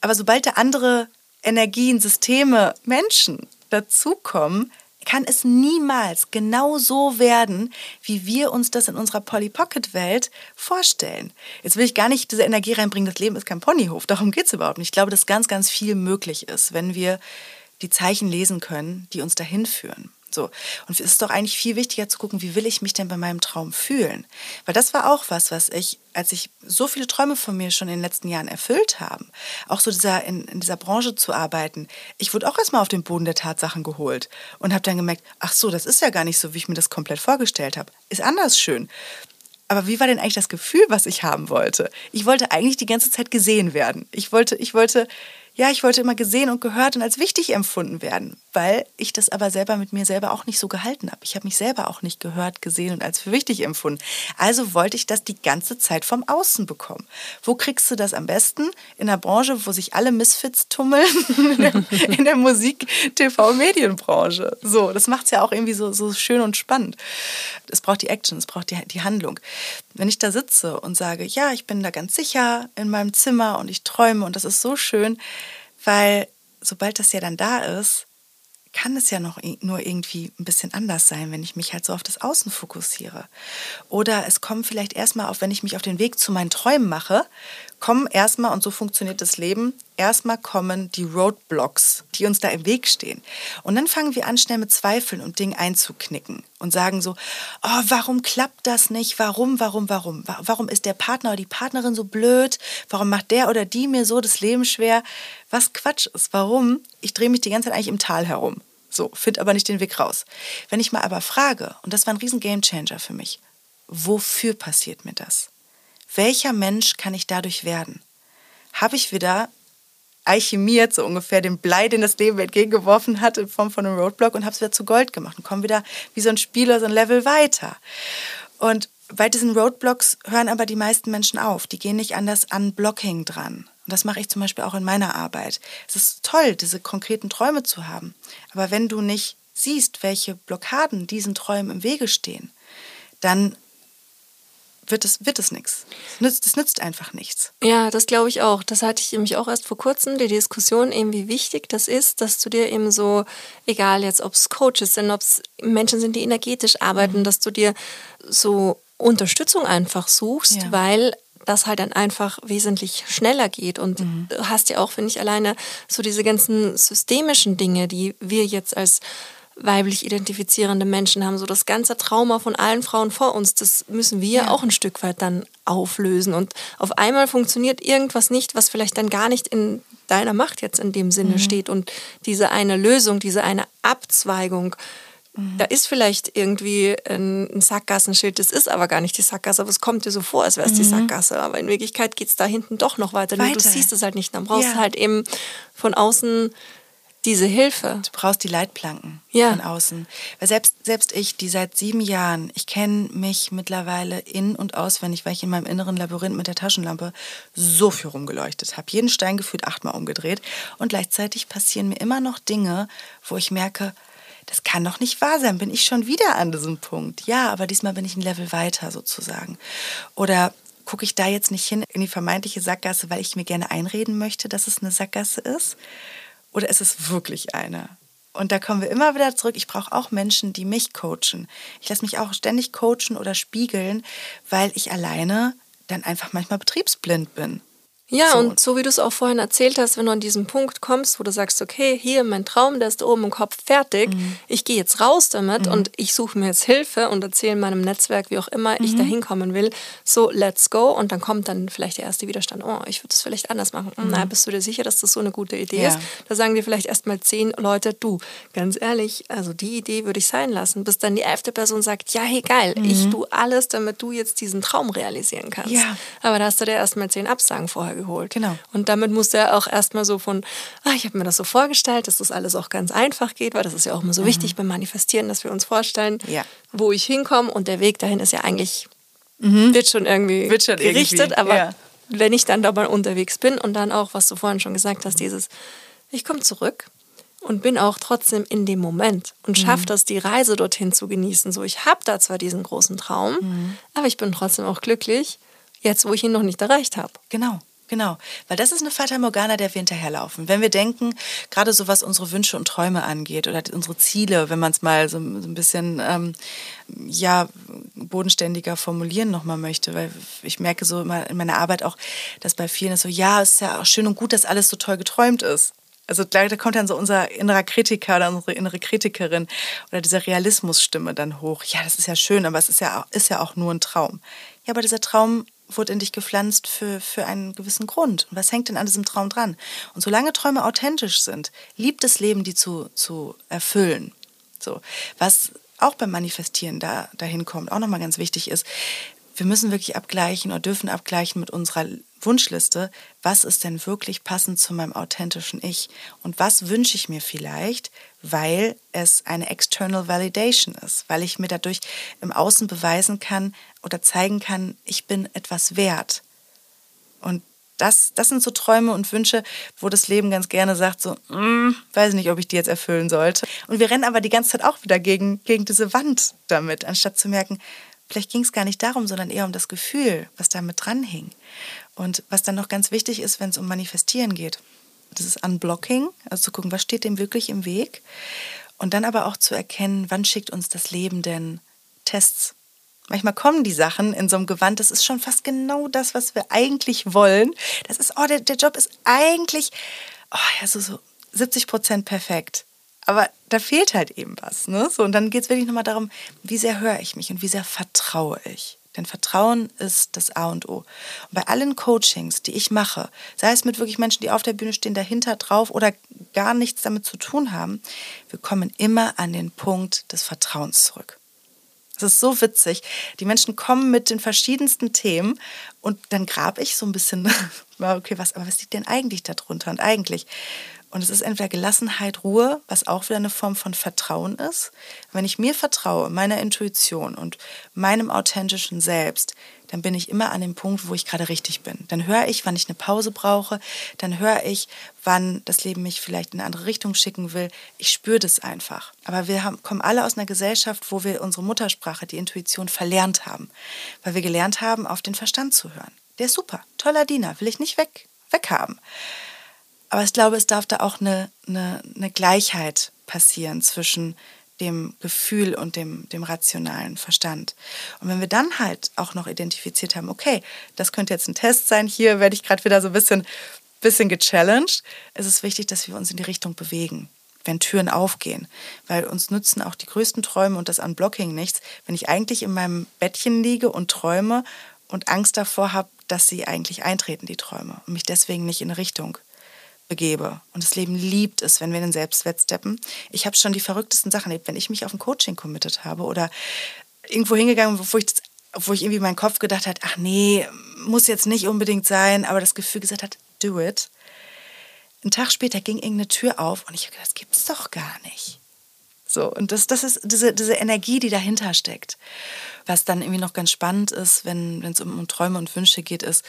Aber sobald da andere Energien, Systeme, Menschen dazukommen, kann es niemals genau so werden, wie wir uns das in unserer Polly Pocket Welt vorstellen. Jetzt will ich gar nicht diese Energie reinbringen, das Leben ist kein Ponyhof, darum geht es überhaupt nicht. Ich glaube, dass ganz, ganz viel möglich ist, wenn wir die Zeichen lesen können, die uns dahin führen. So. Und es ist doch eigentlich viel wichtiger zu gucken, wie will ich mich denn bei meinem Traum fühlen? Weil das war auch was, was ich, als ich so viele Träume von mir schon in den letzten Jahren erfüllt haben, auch so dieser, in, in dieser Branche zu arbeiten, ich wurde auch erstmal auf den Boden der Tatsachen geholt und habe dann gemerkt, ach so, das ist ja gar nicht so, wie ich mir das komplett vorgestellt habe. Ist anders schön. Aber wie war denn eigentlich das Gefühl, was ich haben wollte? Ich wollte eigentlich die ganze Zeit gesehen werden. Ich wollte, ich wollte ja, ich wollte immer gesehen und gehört und als wichtig empfunden werden, weil ich das aber selber mit mir selber auch nicht so gehalten habe. Ich habe mich selber auch nicht gehört, gesehen und als für wichtig empfunden. Also wollte ich das die ganze Zeit vom Außen bekommen. Wo kriegst du das am besten? In einer Branche, wo sich alle Misfits tummeln, *laughs* in der Musik, TV, Medienbranche. So, das macht es ja auch irgendwie so, so schön und spannend. Es braucht die Action, es braucht die, die Handlung. Wenn ich da sitze und sage, ja, ich bin da ganz sicher in meinem Zimmer und ich träume und das ist so schön, weil sobald das ja dann da ist, kann es ja noch nur irgendwie ein bisschen anders sein, wenn ich mich halt so auf das Außen fokussiere. Oder es kommen vielleicht erstmal auf, wenn ich mich auf den Weg zu meinen Träumen mache, kommen erstmal, und so funktioniert das Leben, erstmal kommen die Roadblocks, die uns da im Weg stehen. Und dann fangen wir an, schnell mit Zweifeln und Dingen einzuknicken und sagen so, oh, warum klappt das nicht? Warum, warum, warum? Warum ist der Partner oder die Partnerin so blöd? Warum macht der oder die mir so das Leben schwer? Was Quatsch ist. Warum? Ich drehe mich die ganze Zeit eigentlich im Tal herum. So, finde aber nicht den Weg raus. Wenn ich mal aber frage, und das war ein riesen Gamechanger für mich, wofür passiert mir das? Welcher Mensch kann ich dadurch werden? Habe ich wieder alchemiert, so ungefähr den Blei, den das Leben entgegengeworfen hat in Form von einem Roadblock und habe es wieder zu Gold gemacht und komme wieder wie so ein Spieler so ein Level weiter. Und bei diesen Roadblocks hören aber die meisten Menschen auf. Die gehen nicht anders an Blocking dran. Und das mache ich zum Beispiel auch in meiner Arbeit. Es ist toll, diese konkreten Träume zu haben. Aber wenn du nicht siehst, welche Blockaden diesen Träumen im Wege stehen, dann wird es, wird es nichts. Das nützt einfach nichts. Ja, das glaube ich auch. Das hatte ich nämlich auch erst vor kurzem, die Diskussion eben, wie wichtig das ist, dass du dir eben so, egal jetzt, ob es Coaches sind, ob es Menschen sind, die energetisch arbeiten, mhm. dass du dir so Unterstützung einfach suchst, ja. weil das halt dann einfach wesentlich schneller geht. Und mhm. du hast ja auch, finde ich, alleine so diese ganzen systemischen Dinge, die wir jetzt als weiblich identifizierende Menschen haben. So das ganze Trauma von allen Frauen vor uns, das müssen wir ja. auch ein Stück weit dann auflösen. Und auf einmal funktioniert irgendwas nicht, was vielleicht dann gar nicht in deiner Macht jetzt in dem Sinne mhm. steht. Und diese eine Lösung, diese eine Abzweigung, mhm. da ist vielleicht irgendwie ein, ein, Sackgassenschild, das ist aber gar nicht die Sackgasse, aber es kommt dir so vor, als wäre es mhm. die Sackgasse. Aber in Wirklichkeit geht es da hinten doch noch weiter. weiter. Nur du siehst es halt nicht. Dann brauchst ja. du halt eben von außen diese Hilfe. Du brauchst die Leitplanken ja. von außen. Weil selbst, selbst ich, die seit sieben Jahren, ich kenne mich mittlerweile in- und auswendig, weil ich in meinem inneren Labyrinth mit der Taschenlampe so viel rumgeleuchtet habe. Jeden Stein gefühlt achtmal umgedreht. Und gleichzeitig passieren mir immer noch Dinge, wo ich merke, das kann doch nicht wahr sein. Bin ich schon wieder an diesem Punkt? Ja, aber diesmal bin ich ein Level weiter sozusagen. Oder gucke ich da jetzt nicht hin in die vermeintliche Sackgasse, weil ich mir gerne einreden möchte, dass es eine Sackgasse ist? Oder ist es wirklich eine? Und da kommen wir immer wieder zurück. Ich brauche auch Menschen, die mich coachen. Ich lasse mich auch ständig coachen oder spiegeln, weil ich alleine dann einfach manchmal betriebsblind bin. Ja, so. und so wie du es auch vorhin erzählt hast, wenn du an diesen Punkt kommst, wo du sagst, okay, hier mein Traum, der ist oben im Kopf fertig, mhm. ich gehe jetzt raus damit mhm. und ich suche mir jetzt Hilfe und erzähle meinem Netzwerk, wie auch immer mhm. ich da hinkommen will, so let's go und dann kommt dann vielleicht der erste Widerstand, oh, ich würde das vielleicht anders machen. Mhm. Na, bist du dir sicher, dass das so eine gute Idee ja. ist? Da sagen dir vielleicht erstmal zehn Leute, du, ganz ehrlich, also die Idee würde ich sein lassen, bis dann die elfte Person sagt, ja, hey, geil, ich mhm. tue alles, damit du jetzt diesen Traum realisieren kannst. Ja. Aber da hast du dir erstmal zehn Absagen vorher geholt. Genau. Und damit musste er auch erstmal so von, ah, ich habe mir das so vorgestellt, dass das alles auch ganz einfach geht, weil das ist ja auch immer so mhm. wichtig beim Manifestieren, dass wir uns vorstellen, ja. wo ich hinkomme und der Weg dahin ist ja eigentlich, mhm. wird schon irgendwie wird schon gerichtet, irgendwie. aber ja. wenn ich dann da mal unterwegs bin und dann auch, was du vorhin schon gesagt hast, dieses, ich komme zurück und bin auch trotzdem in dem Moment und schaffe mhm. das, die Reise dorthin zu genießen. So, ich habe da zwar diesen großen Traum, mhm. aber ich bin trotzdem auch glücklich, jetzt wo ich ihn noch nicht erreicht habe. Genau. Genau, weil das ist eine Fata Morgana, der wir hinterherlaufen. Wenn wir denken, gerade so was unsere Wünsche und Träume angeht oder unsere Ziele, wenn man es mal so, so, ein bisschen ähm, ja bodenständiger formulieren nochmal möchte, weil ich merke so immer in meiner Arbeit auch, dass bei vielen ist so, ja, es ist ja auch schön und gut, dass alles so toll geträumt ist. Also da kommt dann so unser innerer Kritiker oder unsere innere Kritikerin oder diese Realismusstimme dann hoch. Ja, das ist ja schön, aber es ist ja, ist ja auch nur ein Traum. Ja, aber dieser Traum wurde in dich gepflanzt für, für einen gewissen Grund. Und was hängt denn an diesem Traum dran? Und solange Träume authentisch sind, liebt das Leben, die zu, zu erfüllen. So, was auch beim Manifestieren da, dahin kommt, auch nochmal ganz wichtig ist, wir müssen wirklich abgleichen oder dürfen abgleichen mit unserer Wunschliste, was ist denn wirklich passend zu meinem authentischen Ich und was wünsche ich mir vielleicht, weil es eine external validation ist, weil ich mir dadurch im Außen beweisen kann oder zeigen kann, ich bin etwas wert. Und das, das sind so Träume und Wünsche, wo das Leben ganz gerne sagt, so, mm, weiß nicht, ob ich die jetzt erfüllen sollte. Und wir rennen aber die ganze Zeit auch wieder gegen, gegen diese Wand damit, anstatt zu merken, vielleicht ging es gar nicht darum, sondern eher um das Gefühl, was damit dran hing. Und was dann noch ganz wichtig ist, wenn es um Manifestieren geht, ist Unblocking, also zu gucken, was steht dem wirklich im Weg. Und dann aber auch zu erkennen, wann schickt uns das Leben denn Tests. Manchmal kommen die Sachen in so einem Gewand, das ist schon fast genau das, was wir eigentlich wollen. Das ist, oh, der, der Job ist eigentlich, oh ja, so, so 70 Prozent perfekt. Aber da fehlt halt eben was. Ne? So, und dann geht es wirklich nochmal darum, wie sehr höre ich mich und wie sehr vertraue ich. Denn Vertrauen ist das A und O. Und bei allen Coachings, die ich mache, sei es mit wirklich Menschen, die auf der Bühne stehen, dahinter drauf oder gar nichts damit zu tun haben, wir kommen immer an den Punkt des Vertrauens zurück. Das ist so witzig. Die Menschen kommen mit den verschiedensten Themen und dann grab ich so ein bisschen, *laughs* okay, was, aber was liegt denn eigentlich darunter? Und eigentlich und es ist entweder Gelassenheit, Ruhe, was auch wieder eine Form von Vertrauen ist. Wenn ich mir vertraue, meiner Intuition und meinem authentischen Selbst, dann bin ich immer an dem Punkt, wo ich gerade richtig bin. Dann höre ich, wann ich eine Pause brauche. Dann höre ich, wann das Leben mich vielleicht in eine andere Richtung schicken will. Ich spüre das einfach. Aber wir haben, kommen alle aus einer Gesellschaft, wo wir unsere Muttersprache, die Intuition, verlernt haben. Weil wir gelernt haben, auf den Verstand zu hören. Der ist super, toller Diener, will ich nicht weg, weghaben. Aber ich glaube, es darf da auch eine, eine, eine Gleichheit passieren zwischen dem Gefühl und dem, dem rationalen Verstand. Und wenn wir dann halt auch noch identifiziert haben, okay, das könnte jetzt ein Test sein, hier werde ich gerade wieder so ein bisschen, bisschen gechallenged, ist es wichtig, dass wir uns in die Richtung bewegen, wenn Türen aufgehen. Weil uns nützen auch die größten Träume und das Unblocking nichts, wenn ich eigentlich in meinem Bettchen liege und träume und Angst davor habe, dass sie eigentlich eintreten, die Träume, und mich deswegen nicht in eine Richtung begebe. Und das Leben liebt es, wenn wir in den Selbstwert steppen. Ich habe schon die verrücktesten Sachen erlebt, wenn ich mich auf ein Coaching committed habe oder irgendwo hingegangen, wo ich, wo ich irgendwie meinen Kopf gedacht hat, ach nee, muss jetzt nicht unbedingt sein, aber das Gefühl gesagt hat, do it. Ein Tag später ging irgendeine Tür auf und ich habe gedacht, das gibt's doch gar nicht. So, und das, das ist diese, diese Energie, die dahinter steckt. Was dann irgendwie noch ganz spannend ist, wenn es um, um Träume und Wünsche geht, ist,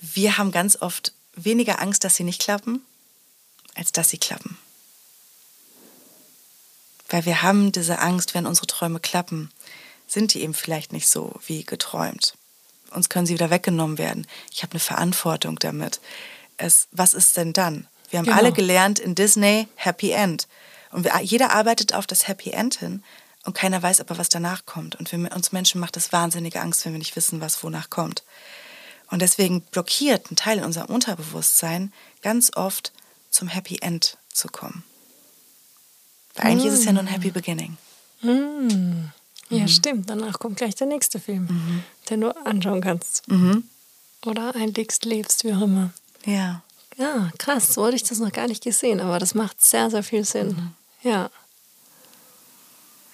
wir haben ganz oft weniger Angst, dass sie nicht klappen, als dass sie klappen. Weil wir haben diese Angst, wenn unsere Träume klappen, sind die eben vielleicht nicht so wie geträumt. Uns können sie wieder weggenommen werden. Ich habe eine Verantwortung damit. Es, was ist denn dann? Wir haben genau. alle gelernt in Disney Happy End. Und wir, jeder arbeitet auf das Happy End hin und keiner weiß aber, was danach kommt. Und wir, uns Menschen macht es wahnsinnige Angst, wenn wir nicht wissen, was wonach kommt. Und deswegen blockiert ein Teil in unserem Unterbewusstsein ganz oft zum Happy End zu kommen. Weil eigentlich mm. ist es ja nur ein Happy Beginning. Mm. Ja, mhm. stimmt. Danach kommt gleich der nächste Film, mhm. den du anschauen kannst. Mhm. Oder einlegst, lebst, wie auch immer. Ja. Ja, krass. So hatte ich das noch gar nicht gesehen, aber das macht sehr, sehr viel Sinn. Mhm. Ja.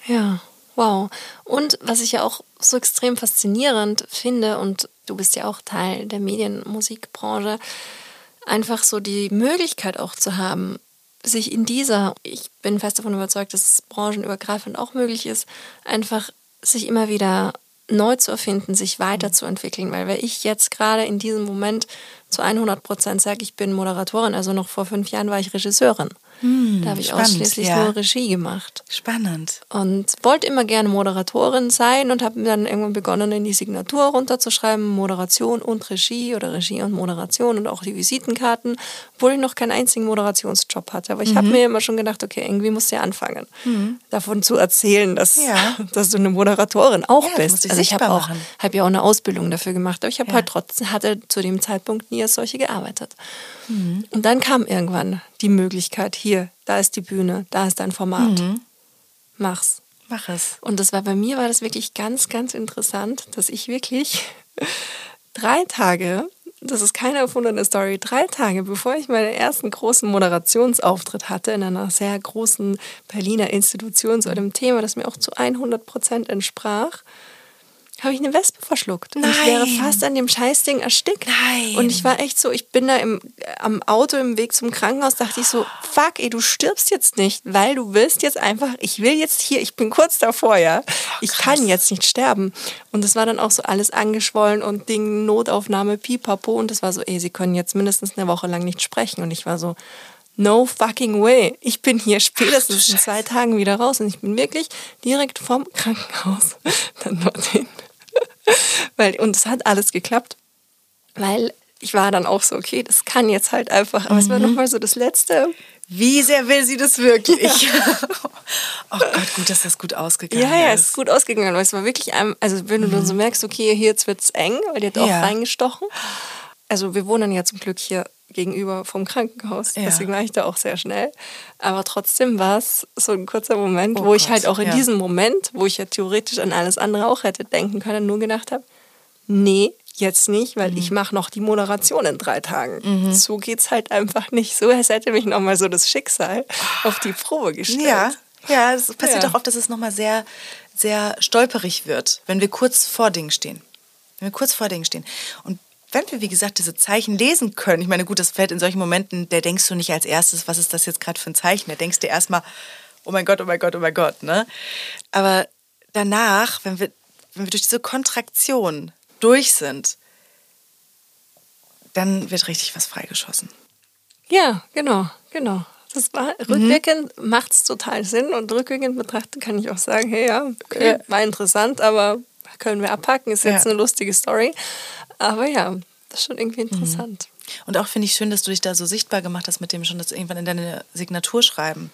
Ja. Wow. Und was ich ja auch so extrem faszinierend finde, und du bist ja auch Teil der Medienmusikbranche, einfach so die Möglichkeit auch zu haben, sich in dieser, ich bin fest davon überzeugt, dass es branchenübergreifend auch möglich ist, einfach sich immer wieder neu zu erfinden, sich weiterzuentwickeln. Weil wenn ich jetzt gerade in diesem Moment zu 100 Prozent sage, ich bin Moderatorin, also noch vor fünf Jahren war ich Regisseurin. Hm, da habe ich spannend, ausschließlich ja. nur Regie gemacht. Spannend. Und wollte immer gerne Moderatorin sein und habe dann irgendwann begonnen, in die Signatur runterzuschreiben, Moderation und Regie oder Regie und Moderation und auch die Visitenkarten, obwohl ich noch keinen einzigen Moderationsjob hatte. Aber ich mhm. habe mir immer schon gedacht, okay, irgendwie musst du ja anfangen, mhm. davon zu erzählen, dass, ja. *laughs* dass du eine Moderatorin auch ja, bist. Also ich habe auch, hab ja auch eine Ausbildung dafür gemacht, aber ich habe halt trotzdem, hatte zu dem Zeitpunkt nie als solche gearbeitet. Mhm. Und dann kam irgendwann die Möglichkeit, hier, da ist die Bühne, da ist dein Format. Mhm. Mach's. Mach es. Und das war bei mir war das wirklich ganz, ganz interessant, dass ich wirklich *laughs* drei Tage, das ist keine erfundene Story, drei Tage bevor ich meinen ersten großen Moderationsauftritt hatte in einer sehr großen Berliner Institution zu einem Thema, das mir auch zu 100 Prozent entsprach, habe ich eine Wespe verschluckt. Nein. Und ich wäre fast an dem Scheißding erstickt. Nein. Und ich war echt so, ich bin da im, am Auto im Weg zum Krankenhaus, dachte ich so, fuck, ey, du stirbst jetzt nicht, weil du willst jetzt einfach, ich will jetzt hier, ich bin kurz davor, ja. Oh, ich kann jetzt nicht sterben. Und das war dann auch so alles angeschwollen und Ding, Notaufnahme, pipapo. Und das war so, ey, sie können jetzt mindestens eine Woche lang nicht sprechen. Und ich war so, No fucking way. Ich bin hier spätestens in zwei Tagen wieder raus und ich bin wirklich direkt vom Krankenhaus *laughs* dann dorthin. *laughs* weil, und es hat alles geklappt, weil ich war dann auch so, okay, das kann jetzt halt einfach. Aber mhm. es war mhm. nochmal so das Letzte. Wie sehr will sie das wirklich? *laughs* oh Gott, gut, dass das gut ausgegangen ist. Ja, ja, es ist gut ausgegangen. Aber es war wirklich, also wenn du mhm. dann so merkst, okay, hier jetzt wird es eng, weil die hat auch ja. reingestochen. Also wir wohnen ja zum Glück hier gegenüber vom Krankenhaus, ja. deswegen war ich da auch sehr schnell. Aber trotzdem war es so ein kurzer Moment, oh wo Gott, ich halt auch in ja. diesem Moment, wo ich ja theoretisch an alles andere auch hätte denken können, nur gedacht habe, nee, jetzt nicht, weil mhm. ich mache noch die Moderation in drei Tagen. Mhm. So es halt einfach nicht. So als hätte mich nochmal so das Schicksal auf die Probe gestellt. Ja, ja, es passiert ja. auch oft, dass es nochmal sehr, sehr stolperig wird, wenn wir kurz vor Dingen stehen. Wenn wir kurz vor Dingen stehen. Und wenn wir, wie gesagt, diese Zeichen lesen können, ich meine, gut, das fällt in solchen Momenten, da denkst du nicht als erstes, was ist das jetzt gerade für ein Zeichen? Da denkst du erstmal, oh mein Gott, oh mein Gott, oh mein Gott, ne? Aber danach, wenn wir, wenn wir durch diese Kontraktion durch sind, dann wird richtig was freigeschossen. Ja, genau, genau. Das war rückwirkend mhm. macht es total Sinn und rückwirkend betrachtet kann ich auch sagen, hey ja, okay, war interessant, aber können wir abpacken, ist jetzt ja. eine lustige Story. Aber ja, das ist schon irgendwie mhm. interessant. Und auch finde ich schön, dass du dich da so sichtbar gemacht hast mit dem schon das irgendwann in deine Signatur schreiben.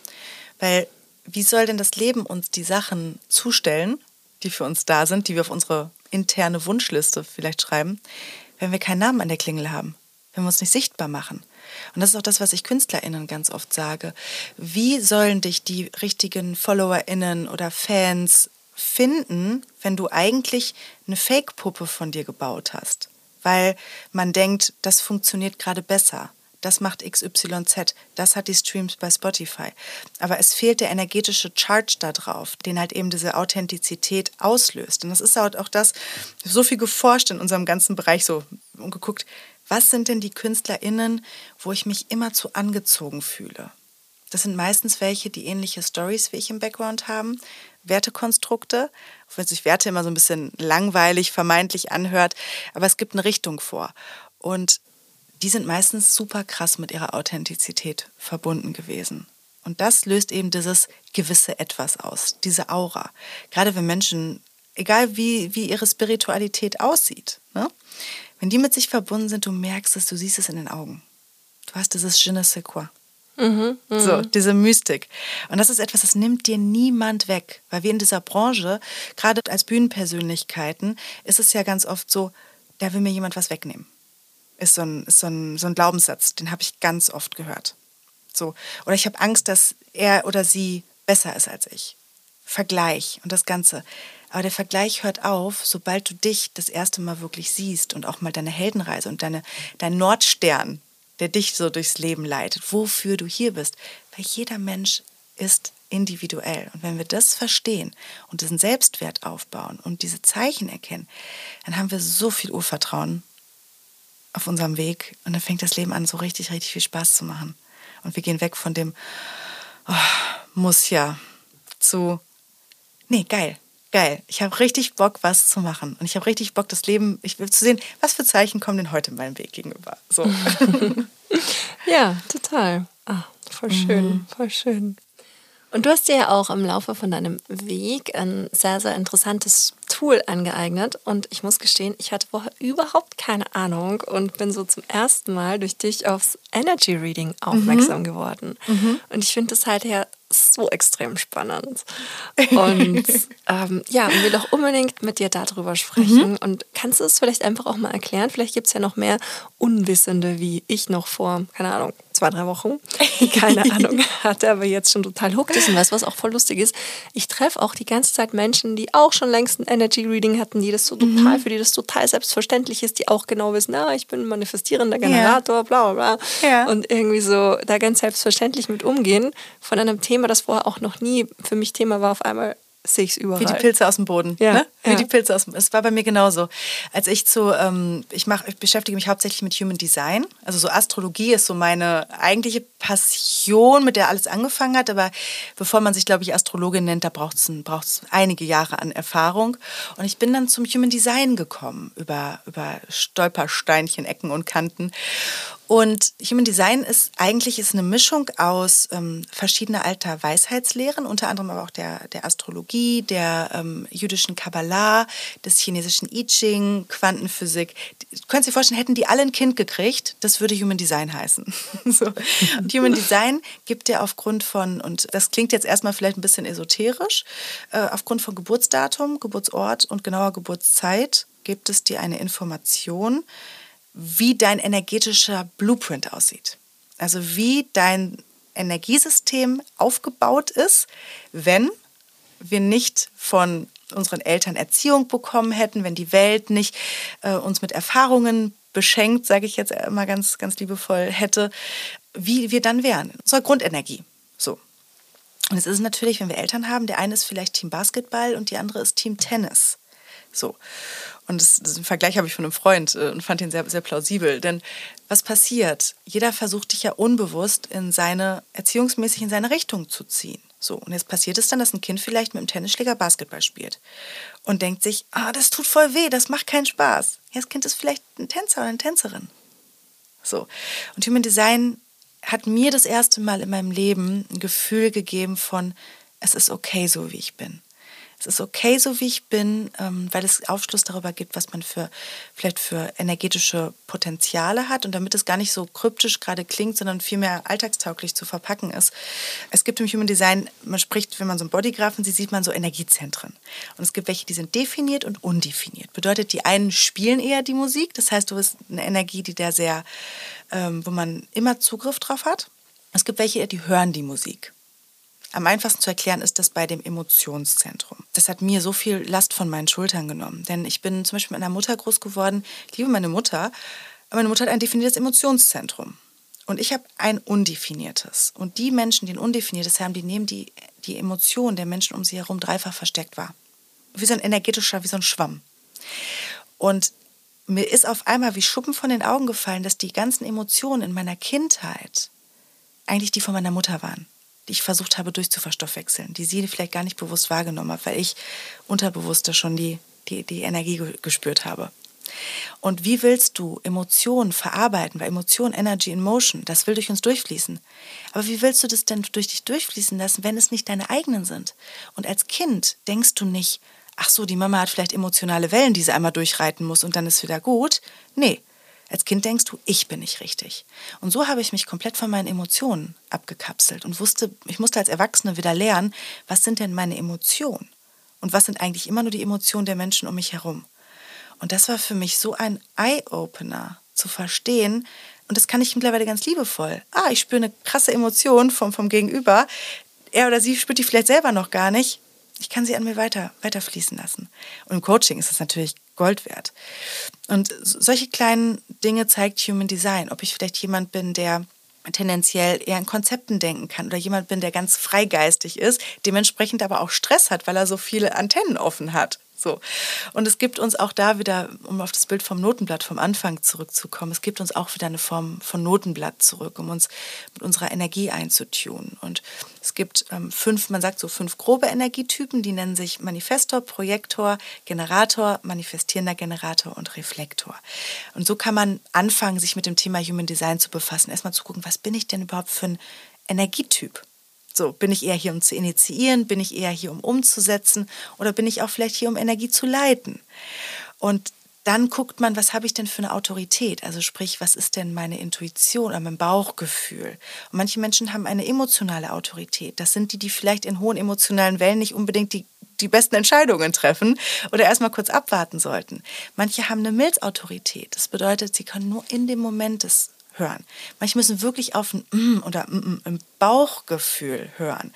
Weil wie soll denn das Leben uns die Sachen zustellen, die für uns da sind, die wir auf unsere interne Wunschliste vielleicht schreiben, wenn wir keinen Namen an der Klingel haben, wenn wir uns nicht sichtbar machen? Und das ist auch das, was ich KünstlerInnen ganz oft sage. Wie sollen dich die richtigen FollowerInnen oder Fans finden, wenn du eigentlich eine Fake-Puppe von dir gebaut hast? Weil man denkt, das funktioniert gerade besser. Das macht XYZ, das hat die Streams bei Spotify. Aber es fehlt der energetische Charge da drauf, den halt eben diese Authentizität auslöst. Und das ist halt auch das, so viel geforscht in unserem ganzen Bereich so und geguckt, was sind denn die KünstlerInnen, wo ich mich immer zu angezogen fühle? Das sind meistens welche, die ähnliche Stories wie ich im Background haben, Wertekonstrukte, auch wenn sich Werte immer so ein bisschen langweilig, vermeintlich anhört, aber es gibt eine Richtung vor. Und die sind meistens super krass mit ihrer Authentizität verbunden gewesen. Und das löst eben dieses gewisse Etwas aus, diese Aura. Gerade wenn Menschen, egal wie, wie ihre Spiritualität aussieht, ne? wenn die mit sich verbunden sind, du merkst es, du siehst es in den Augen. Du hast dieses Je ne sais quoi. Mhm, mh. So, diese Mystik. Und das ist etwas, das nimmt dir niemand weg. Weil wir in dieser Branche, gerade als Bühnenpersönlichkeiten, ist es ja ganz oft so, da will mir jemand was wegnehmen. Ist so ein, ist so ein, so ein Glaubenssatz, den habe ich ganz oft gehört. So. Oder ich habe Angst, dass er oder sie besser ist als ich. Vergleich und das Ganze. Aber der Vergleich hört auf, sobald du dich das erste Mal wirklich siehst und auch mal deine Heldenreise und deine, dein Nordstern, der dich so durchs Leben leitet, wofür du hier bist. Weil jeder Mensch ist individuell. Und wenn wir das verstehen und diesen Selbstwert aufbauen und diese Zeichen erkennen, dann haben wir so viel Urvertrauen auf unserem Weg und dann fängt das Leben an, so richtig, richtig viel Spaß zu machen. Und wir gehen weg von dem, oh, muss ja, zu, nee, geil, geil. Ich habe richtig Bock, was zu machen. Und ich habe richtig Bock, das Leben, ich will zu sehen, was für Zeichen kommen denn heute meinem Weg gegenüber. So. *laughs* ja, total. Ah, voll schön, mhm. voll schön. Und du hast dir ja auch im Laufe von deinem Weg ein sehr, sehr interessantes Tool angeeignet. Und ich muss gestehen, ich hatte vorher überhaupt keine Ahnung und bin so zum ersten Mal durch dich aufs Energy Reading aufmerksam mhm. geworden. Mhm. Und ich finde das halt ja so extrem spannend. *laughs* Und ähm, ja, will auch unbedingt mit dir darüber sprechen. Mhm. Und kannst du es vielleicht einfach auch mal erklären? Vielleicht gibt es ja noch mehr Unwissende wie ich noch vor, keine Ahnung, zwei, drei Wochen. Keine *laughs* Ahnung hatte, aber jetzt schon total hooked ist. Und weißt was auch voll lustig ist? Ich treffe auch die ganze Zeit Menschen, die auch schon längst ein Energy Reading hatten, die das so total, mhm. für die das total selbstverständlich ist, die auch genau wissen, na, ich bin manifestierender Generator, ja. bla bla bla. Ja. Und irgendwie so da ganz selbstverständlich mit umgehen von einem Thema, das vorher auch noch nie für mich Thema war, auf einmal sehe ich es überall. Wie die Pilze aus dem Boden. Ja, ne? Wie ja. die Pilze aus dem Es war bei mir genauso. Als ich zu, ähm, ich, mach, ich beschäftige mich hauptsächlich mit Human Design. Also so Astrologie ist so meine eigentliche Passion, mit der alles angefangen hat. Aber bevor man sich, glaube ich, Astrologin nennt, da braucht es einige Jahre an Erfahrung. Und ich bin dann zum Human Design gekommen, über, über Stolpersteinchen, Ecken und Kanten. Und Human Design ist eigentlich ist eine Mischung aus ähm, verschiedener alter Weisheitslehren, unter anderem aber auch der, der Astrologie, der ähm, jüdischen Kabbalah, des chinesischen I Ching, Quantenphysik. Du könntest dir vorstellen, hätten die alle ein Kind gekriegt, das würde Human Design heißen. *laughs* so. Und Human Design gibt dir aufgrund von, und das klingt jetzt erstmal vielleicht ein bisschen esoterisch, äh, aufgrund von Geburtsdatum, Geburtsort und genauer Geburtszeit gibt es dir eine Information, wie dein energetischer Blueprint aussieht. Also wie dein Energiesystem aufgebaut ist, wenn wir nicht von unseren Eltern Erziehung bekommen hätten, wenn die Welt nicht äh, uns mit Erfahrungen beschenkt, sage ich jetzt immer ganz, ganz liebevoll, hätte, wie wir dann wären. Unsere Grundenergie. So. Und es ist natürlich, wenn wir Eltern haben, der eine ist vielleicht Team Basketball und die andere ist Team Tennis. So. Und das, das Vergleich habe ich von einem Freund äh, und fand ihn sehr, sehr plausibel. Denn was passiert? Jeder versucht dich ja unbewusst in seine, erziehungsmäßig in seine Richtung zu ziehen. So, und jetzt passiert es dann, dass ein Kind vielleicht mit dem Tennisschläger Basketball spielt und denkt sich, ah, das tut voll weh, das macht keinen Spaß. Ja, das Kind ist vielleicht ein Tänzer oder eine Tänzerin. So. Und Human Design hat mir das erste Mal in meinem Leben ein Gefühl gegeben von, es ist okay, so wie ich bin es ist okay, so wie ich bin, ähm, weil es Aufschluss darüber gibt, was man für vielleicht für energetische Potenziale hat und damit es gar nicht so kryptisch gerade klingt, sondern vielmehr alltagstauglich zu verpacken ist. Es gibt im Human Design, man spricht, wenn man so einen Bodygraphen sieht, sieht man so Energiezentren. Und es gibt welche, die sind definiert und undefiniert. Bedeutet, die einen spielen eher die Musik, das heißt, du bist eine Energie, die der sehr, ähm, wo man immer Zugriff drauf hat. Es gibt welche, die hören die Musik. Am einfachsten zu erklären ist das bei dem Emotionszentrum. Das hat mir so viel Last von meinen Schultern genommen. Denn ich bin zum Beispiel mit einer Mutter groß geworden. Ich liebe meine Mutter. Aber meine Mutter hat ein definiertes Emotionszentrum. Und ich habe ein undefiniertes. Und die Menschen, die ein undefiniertes haben, die nehmen die, die Emotionen der Menschen um sie herum dreifach versteckt wahr. Wie so ein energetischer, wie so ein Schwamm. Und mir ist auf einmal wie Schuppen von den Augen gefallen, dass die ganzen Emotionen in meiner Kindheit eigentlich die von meiner Mutter waren die ich versucht habe durchzuverstoffwechseln, die sie vielleicht gar nicht bewusst wahrgenommen hat, weil ich unterbewusster schon die, die, die Energie gespürt habe. Und wie willst du Emotionen verarbeiten? Weil Emotion, Energy in Motion, das will durch uns durchfließen. Aber wie willst du das denn durch dich durchfließen lassen, wenn es nicht deine eigenen sind? Und als Kind denkst du nicht, ach so, die Mama hat vielleicht emotionale Wellen, die sie einmal durchreiten muss und dann ist wieder gut. Nee, als Kind denkst du, ich bin nicht richtig. Und so habe ich mich komplett von meinen Emotionen abgekapselt und wusste, ich musste als Erwachsene wieder lernen, was sind denn meine Emotionen? Und was sind eigentlich immer nur die Emotionen der Menschen um mich herum? Und das war für mich so ein Eye-Opener zu verstehen, und das kann ich mittlerweile ganz liebevoll. Ah, ich spüre eine krasse Emotion vom, vom Gegenüber. Er oder sie spürt die vielleicht selber noch gar nicht. Ich kann sie an mir weiter, weiter fließen lassen. Und im Coaching ist das natürlich Gold wert. Und solche kleinen Dinge zeigt Human Design. Ob ich vielleicht jemand bin, der tendenziell eher in Konzepten denken kann oder jemand bin, der ganz freigeistig ist, dementsprechend aber auch Stress hat, weil er so viele Antennen offen hat. So. Und es gibt uns auch da wieder, um auf das Bild vom Notenblatt vom Anfang zurückzukommen, es gibt uns auch wieder eine Form von Notenblatt zurück, um uns mit unserer Energie einzutun. Und es gibt ähm, fünf, man sagt so fünf grobe Energietypen, die nennen sich Manifestor, Projektor, Generator, manifestierender Generator und Reflektor. Und so kann man anfangen, sich mit dem Thema Human Design zu befassen. Erstmal zu gucken, was bin ich denn überhaupt für ein Energietyp? So, bin ich eher hier, um zu initiieren? Bin ich eher hier, um umzusetzen? Oder bin ich auch vielleicht hier, um Energie zu leiten? Und dann guckt man, was habe ich denn für eine Autorität? Also sprich, was ist denn meine Intuition oder mein Bauchgefühl? Und manche Menschen haben eine emotionale Autorität. Das sind die, die vielleicht in hohen emotionalen Wellen nicht unbedingt die, die besten Entscheidungen treffen oder erstmal kurz abwarten sollten. Manche haben eine Milzautorität. Das bedeutet, sie können nur in dem Moment des hören. Manche müssen wirklich auf ein mm oder mm im Bauchgefühl hören.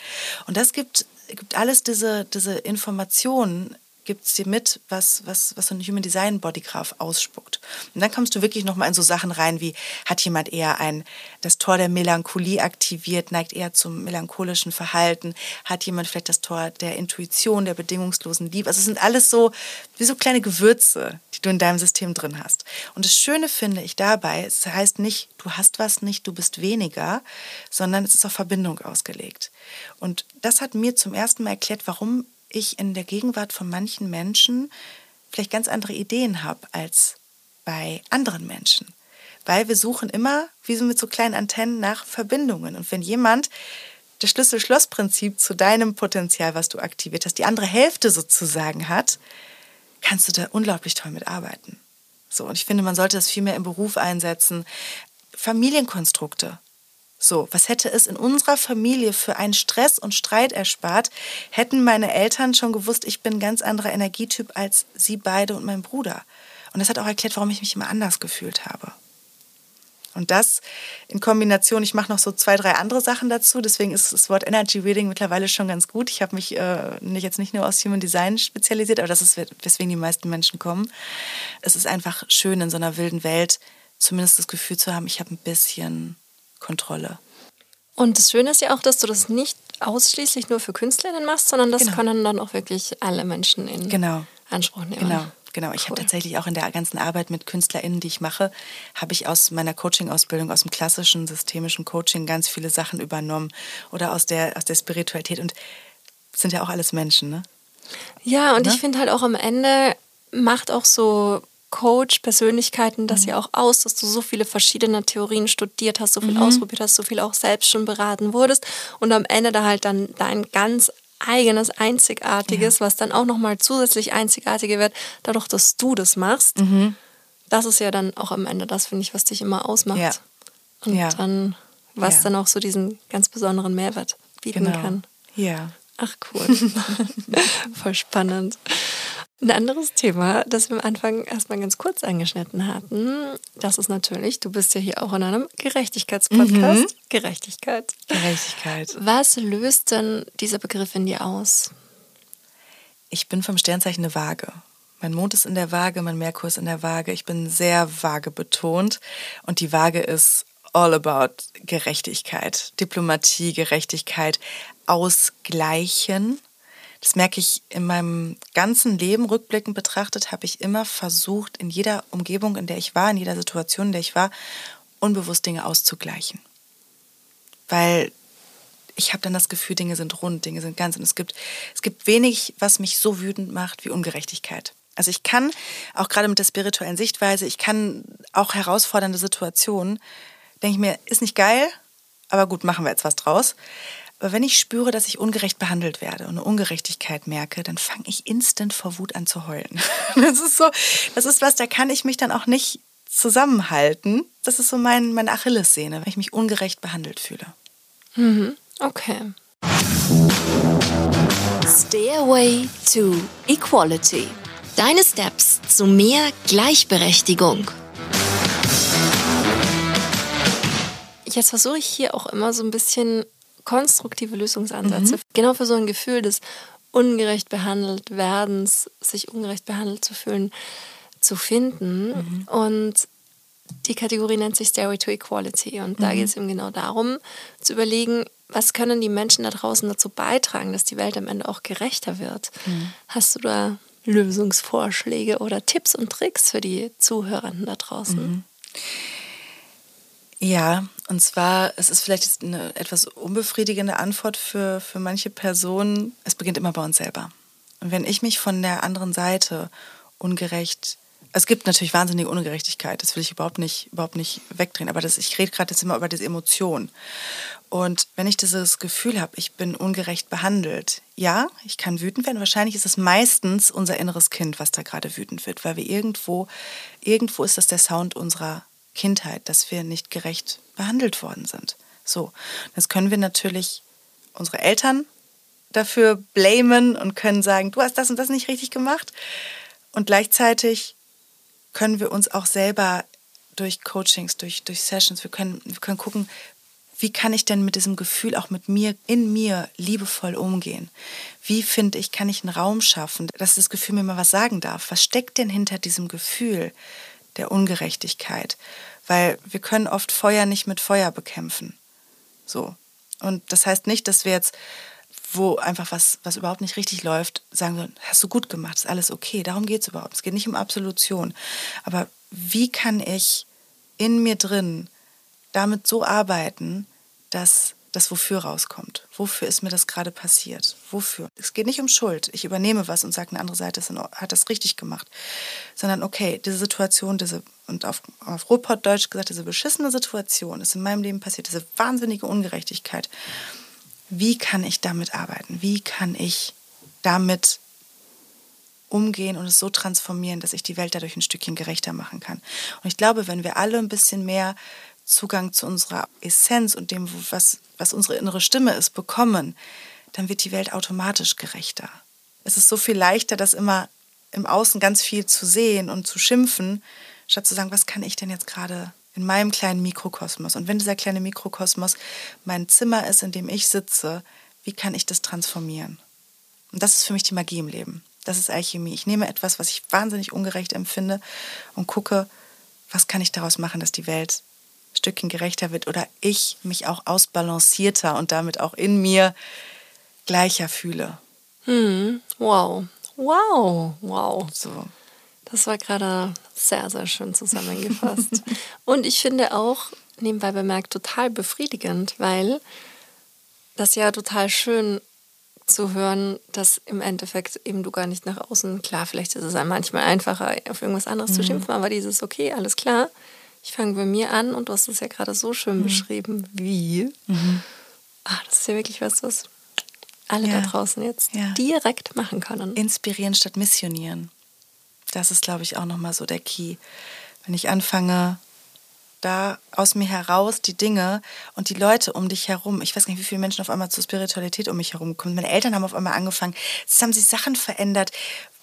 Und das gibt, gibt alles diese, diese Informationen gibt es dir mit, was, was, was so ein Human Design Bodygraph ausspuckt. Und dann kommst du wirklich nochmal in so Sachen rein, wie hat jemand eher ein, das Tor der Melancholie aktiviert, neigt eher zum melancholischen Verhalten, hat jemand vielleicht das Tor der Intuition, der bedingungslosen Liebe. Also es sind alles so, wie so kleine Gewürze, die du in deinem System drin hast. Und das Schöne finde ich dabei, es heißt nicht, du hast was nicht, du bist weniger, sondern es ist auf Verbindung ausgelegt. Und das hat mir zum ersten Mal erklärt, warum ich in der Gegenwart von manchen Menschen vielleicht ganz andere Ideen habe als bei anderen Menschen. Weil wir suchen immer, wie so mit so kleinen Antennen, nach Verbindungen. Und wenn jemand das Schlüssel-Schloss-Prinzip zu deinem Potenzial, was du aktiviert hast, die andere Hälfte sozusagen hat, kannst du da unglaublich toll mitarbeiten. So, und ich finde, man sollte das viel mehr im Beruf einsetzen. Familienkonstrukte. So, was hätte es in unserer Familie für einen Stress und Streit erspart, hätten meine Eltern schon gewusst, ich bin ein ganz anderer Energietyp als sie beide und mein Bruder. Und das hat auch erklärt, warum ich mich immer anders gefühlt habe. Und das in Kombination, ich mache noch so zwei, drei andere Sachen dazu, deswegen ist das Wort Energy Reading mittlerweile schon ganz gut. Ich habe mich äh, jetzt nicht nur aus Human Design spezialisiert, aber das ist, weswegen die meisten Menschen kommen. Es ist einfach schön, in so einer wilden Welt zumindest das Gefühl zu haben, ich habe ein bisschen Kontrolle. Und das Schöne ist ja auch, dass du das nicht ausschließlich nur für Künstlerinnen machst, sondern das genau. können dann auch wirklich alle Menschen in genau. Anspruch nehmen. Genau. Genau, ich cool. habe tatsächlich auch in der ganzen Arbeit mit KünstlerInnen, die ich mache, habe ich aus meiner Coaching-Ausbildung, aus dem klassischen systemischen Coaching ganz viele Sachen übernommen oder aus der, aus der Spiritualität und sind ja auch alles Menschen, ne? Ja, und ne? ich finde halt auch am Ende macht auch so Coach-Persönlichkeiten das mhm. ja auch aus, dass du so viele verschiedene Theorien studiert hast, so viel mhm. ausprobiert hast, so viel auch selbst schon beraten wurdest und am Ende da halt dann dein ganz eigenes, einzigartiges, ja. was dann auch nochmal zusätzlich einzigartiger wird, dadurch, dass du das machst. Mhm. Das ist ja dann auch am Ende das, finde ich, was dich immer ausmacht. Ja. Und ja. dann, was dann auch so diesen ganz besonderen Mehrwert bieten genau. kann. Ja. Ach cool. *laughs* *laughs* Voll spannend. Ein anderes Thema, das wir am Anfang erstmal ganz kurz angeschnitten hatten, das ist natürlich, du bist ja hier auch in einem Gerechtigkeitspodcast. Mhm. Gerechtigkeit. Gerechtigkeit. Was löst denn dieser Begriff in dir aus? Ich bin vom Sternzeichen eine Waage. Mein Mond ist in der Waage, mein Merkur ist in der Waage. Ich bin sehr Waage betont und die Waage ist all about Gerechtigkeit, Diplomatie, Gerechtigkeit, Ausgleichen das merke ich in meinem ganzen Leben rückblickend betrachtet, habe ich immer versucht, in jeder Umgebung, in der ich war, in jeder Situation, in der ich war, unbewusst Dinge auszugleichen. Weil ich habe dann das Gefühl, Dinge sind rund, Dinge sind ganz. Und es gibt, es gibt wenig, was mich so wütend macht wie Ungerechtigkeit. Also ich kann, auch gerade mit der spirituellen Sichtweise, ich kann auch herausfordernde Situationen, denke ich mir, ist nicht geil, aber gut, machen wir jetzt was draus. Aber wenn ich spüre, dass ich ungerecht behandelt werde und eine Ungerechtigkeit merke, dann fange ich instant vor Wut an zu heulen. *laughs* Das ist so, das ist was, da kann ich mich dann auch nicht zusammenhalten. Das ist so mein, meine Achillessehne, wenn ich mich ungerecht behandelt fühle. Mhm. Okay. Stairway to Equality. Deine Steps zu mehr Gleichberechtigung. Jetzt versuche ich hier auch immer so ein bisschen konstruktive Lösungsansätze. Mhm. Genau für so ein Gefühl des ungerecht behandelt werdens, sich ungerecht behandelt zu fühlen, zu finden. Mhm. Und die Kategorie nennt sich Stairway to Equality. Und da mhm. geht es eben genau darum, zu überlegen, was können die Menschen da draußen dazu beitragen, dass die Welt am Ende auch gerechter wird. Mhm. Hast du da Lösungsvorschläge oder Tipps und Tricks für die Zuhörenden da draußen? Mhm. Ja, und zwar, es ist vielleicht eine etwas unbefriedigende Antwort für, für manche Personen. Es beginnt immer bei uns selber. Und wenn ich mich von der anderen Seite ungerecht es gibt natürlich wahnsinnige Ungerechtigkeit, das will ich überhaupt nicht, überhaupt nicht wegdrehen, aber das, ich rede gerade jetzt immer über diese Emotion. Und wenn ich dieses Gefühl habe, ich bin ungerecht behandelt, ja, ich kann wütend werden. Wahrscheinlich ist es meistens unser inneres Kind, was da gerade wütend wird, weil wir irgendwo, irgendwo ist das der Sound unserer Kindheit, dass wir nicht gerecht behandelt worden sind. So, jetzt können wir natürlich unsere Eltern dafür blamen und können sagen, du hast das und das nicht richtig gemacht. Und gleichzeitig können wir uns auch selber durch Coachings, durch, durch Sessions, wir können, wir können gucken, wie kann ich denn mit diesem Gefühl auch mit mir, in mir liebevoll umgehen? Wie finde ich, kann ich einen Raum schaffen, dass das Gefühl mir mal was sagen darf? Was steckt denn hinter diesem Gefühl? Der Ungerechtigkeit, weil wir können oft Feuer nicht mit Feuer bekämpfen. So. Und das heißt nicht, dass wir jetzt, wo einfach was, was überhaupt nicht richtig läuft, sagen wir, hast du gut gemacht, ist alles okay. Darum geht es überhaupt. Es geht nicht um Absolution. Aber wie kann ich in mir drin damit so arbeiten, dass das Wofür rauskommt. Wofür ist mir das gerade passiert? Wofür? Es geht nicht um Schuld. Ich übernehme was und sage, eine andere Seite hat das richtig gemacht. Sondern, okay, diese Situation, diese, und auf, auf Ruhrpott-Deutsch gesagt, diese beschissene Situation ist in meinem Leben passiert, diese wahnsinnige Ungerechtigkeit. Wie kann ich damit arbeiten? Wie kann ich damit umgehen und es so transformieren, dass ich die Welt dadurch ein Stückchen gerechter machen kann? Und ich glaube, wenn wir alle ein bisschen mehr Zugang zu unserer Essenz und dem, was, was unsere innere Stimme ist, bekommen, dann wird die Welt automatisch gerechter. Es ist so viel leichter, das immer im Außen ganz viel zu sehen und zu schimpfen, statt zu sagen, was kann ich denn jetzt gerade in meinem kleinen Mikrokosmos? Und wenn dieser kleine Mikrokosmos mein Zimmer ist, in dem ich sitze, wie kann ich das transformieren? Und das ist für mich die Magie im Leben. Das ist Alchemie. Ich nehme etwas, was ich wahnsinnig ungerecht empfinde und gucke, was kann ich daraus machen, dass die Welt Stückchen gerechter wird oder ich mich auch ausbalancierter und damit auch in mir gleicher fühle. Hm, wow. Wow, wow. So. Das war gerade sehr, sehr schön zusammengefasst. *laughs* und ich finde auch, nebenbei bemerkt, total befriedigend, weil das ja total schön zu hören, dass im Endeffekt eben du gar nicht nach außen, klar, vielleicht ist es manchmal einfacher, auf irgendwas anderes mhm. zu schimpfen, aber dieses, okay, alles klar, ich fange bei mir an und du hast es ja gerade so schön mhm. beschrieben, wie. Mhm. Ah, das ist ja wirklich was, was alle ja. da draußen jetzt ja. direkt machen können. Inspirieren statt missionieren. Das ist, glaube ich, auch nochmal so der Key. Wenn ich anfange, da aus mir heraus die Dinge und die Leute um dich herum. Ich weiß gar nicht, wie viele Menschen auf einmal zur Spiritualität um mich herum kommen. Meine Eltern haben auf einmal angefangen. Es haben sich Sachen verändert.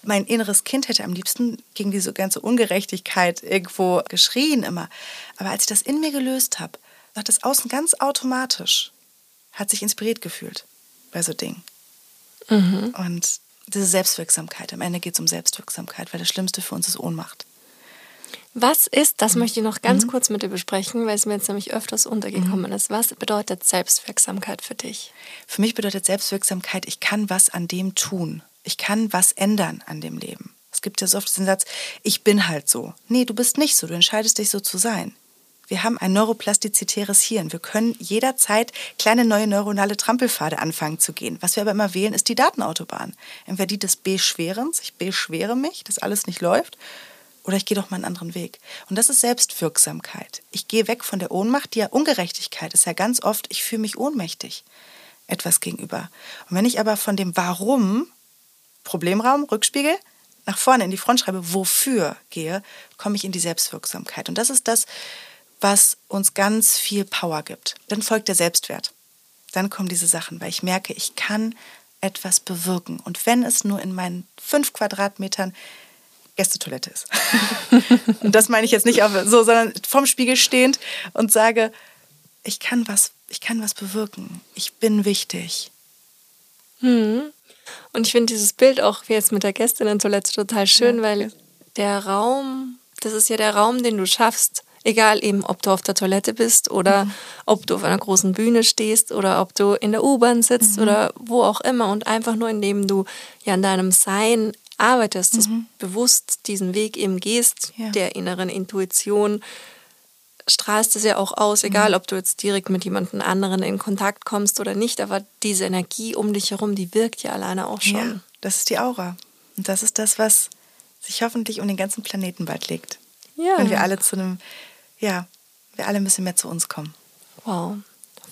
Mein inneres Kind hätte am liebsten gegen diese ganze Ungerechtigkeit irgendwo geschrien immer. Aber als ich das in mir gelöst habe, hat das Außen ganz automatisch, hat sich inspiriert gefühlt bei so Dingen. Mhm. Und diese Selbstwirksamkeit, am Ende geht es um Selbstwirksamkeit, weil das Schlimmste für uns ist Ohnmacht. Was ist, das möchte ich noch ganz mhm. kurz mit dir besprechen, weil es mir jetzt nämlich öfters untergekommen mhm. ist. Was bedeutet Selbstwirksamkeit für dich? Für mich bedeutet Selbstwirksamkeit, ich kann was an dem tun. Ich kann was ändern an dem Leben. Es gibt ja so oft diesen Satz, ich bin halt so. Nee, du bist nicht so, du entscheidest dich so zu sein. Wir haben ein neuroplastizitäres Hirn. Wir können jederzeit kleine neue neuronale Trampelpfade anfangen zu gehen. Was wir aber immer wählen, ist die Datenautobahn. Entweder die des Beschwerens, ich beschwere mich, dass alles nicht läuft, oder ich gehe doch mal einen anderen Weg. Und das ist Selbstwirksamkeit. Ich gehe weg von der Ohnmacht, die ja Ungerechtigkeit ist ja ganz oft, ich fühle mich ohnmächtig etwas gegenüber. Und wenn ich aber von dem Warum, Problemraum, Rückspiegel, nach vorne in die Front schreibe, wofür gehe, komme ich in die Selbstwirksamkeit. Und das ist das, was uns ganz viel Power gibt. Dann folgt der Selbstwert. Dann kommen diese Sachen, weil ich merke, ich kann etwas bewirken. Und wenn es nur in meinen fünf Quadratmetern Gästetoilette ist. *laughs* und das meine ich jetzt nicht so, sondern vorm Spiegel stehend und sage, ich kann was, ich kann was bewirken. Ich bin wichtig. Hm. Und ich finde dieses Bild auch wie jetzt mit der Gästinnen-Toilette total schön, ja. weil der Raum, das ist ja der Raum, den du schaffst. Egal eben, ob du auf der Toilette bist oder mhm. ob du auf einer großen Bühne stehst oder ob du in der U-Bahn sitzt mhm. oder wo auch immer und einfach nur indem du ja an deinem Sein arbeitest, mhm. bewusst diesen Weg eben gehst, ja. der inneren Intuition, strahlst es ja auch aus, egal mhm. ob du jetzt direkt mit jemandem anderen in Kontakt kommst oder nicht, aber diese Energie um dich herum, die wirkt ja alleine auch schon. Ja, das ist die Aura. Und das ist das, was sich hoffentlich um den ganzen Planeten bald legt. Ja. Wenn wir alle zu einem, ja, wir alle ein bisschen mehr zu uns kommen. Wow.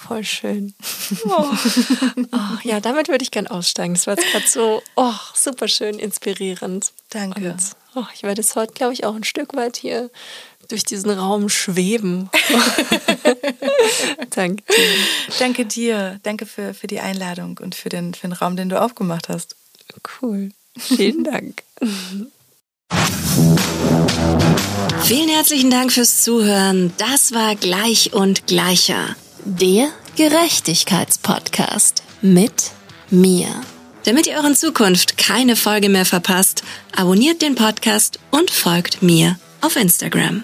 Voll schön. Oh. Oh, *laughs* ja, damit würde ich gern aussteigen. Das war jetzt gerade so oh, super schön inspirierend. Danke. Und, oh, ich werde jetzt heute, glaube ich, auch ein Stück weit hier durch diesen Raum schweben. *laughs* Danke dir. Danke dir. Danke für, für die Einladung und für den, für den Raum, den du aufgemacht hast. Cool. Vielen *laughs* Dank. Vielen herzlichen Dank fürs Zuhören. Das war Gleich und Gleicher. Der Gerechtigkeitspodcast mit mir. Damit ihr euren Zukunft keine Folge mehr verpasst, abonniert den Podcast und folgt mir auf Instagram.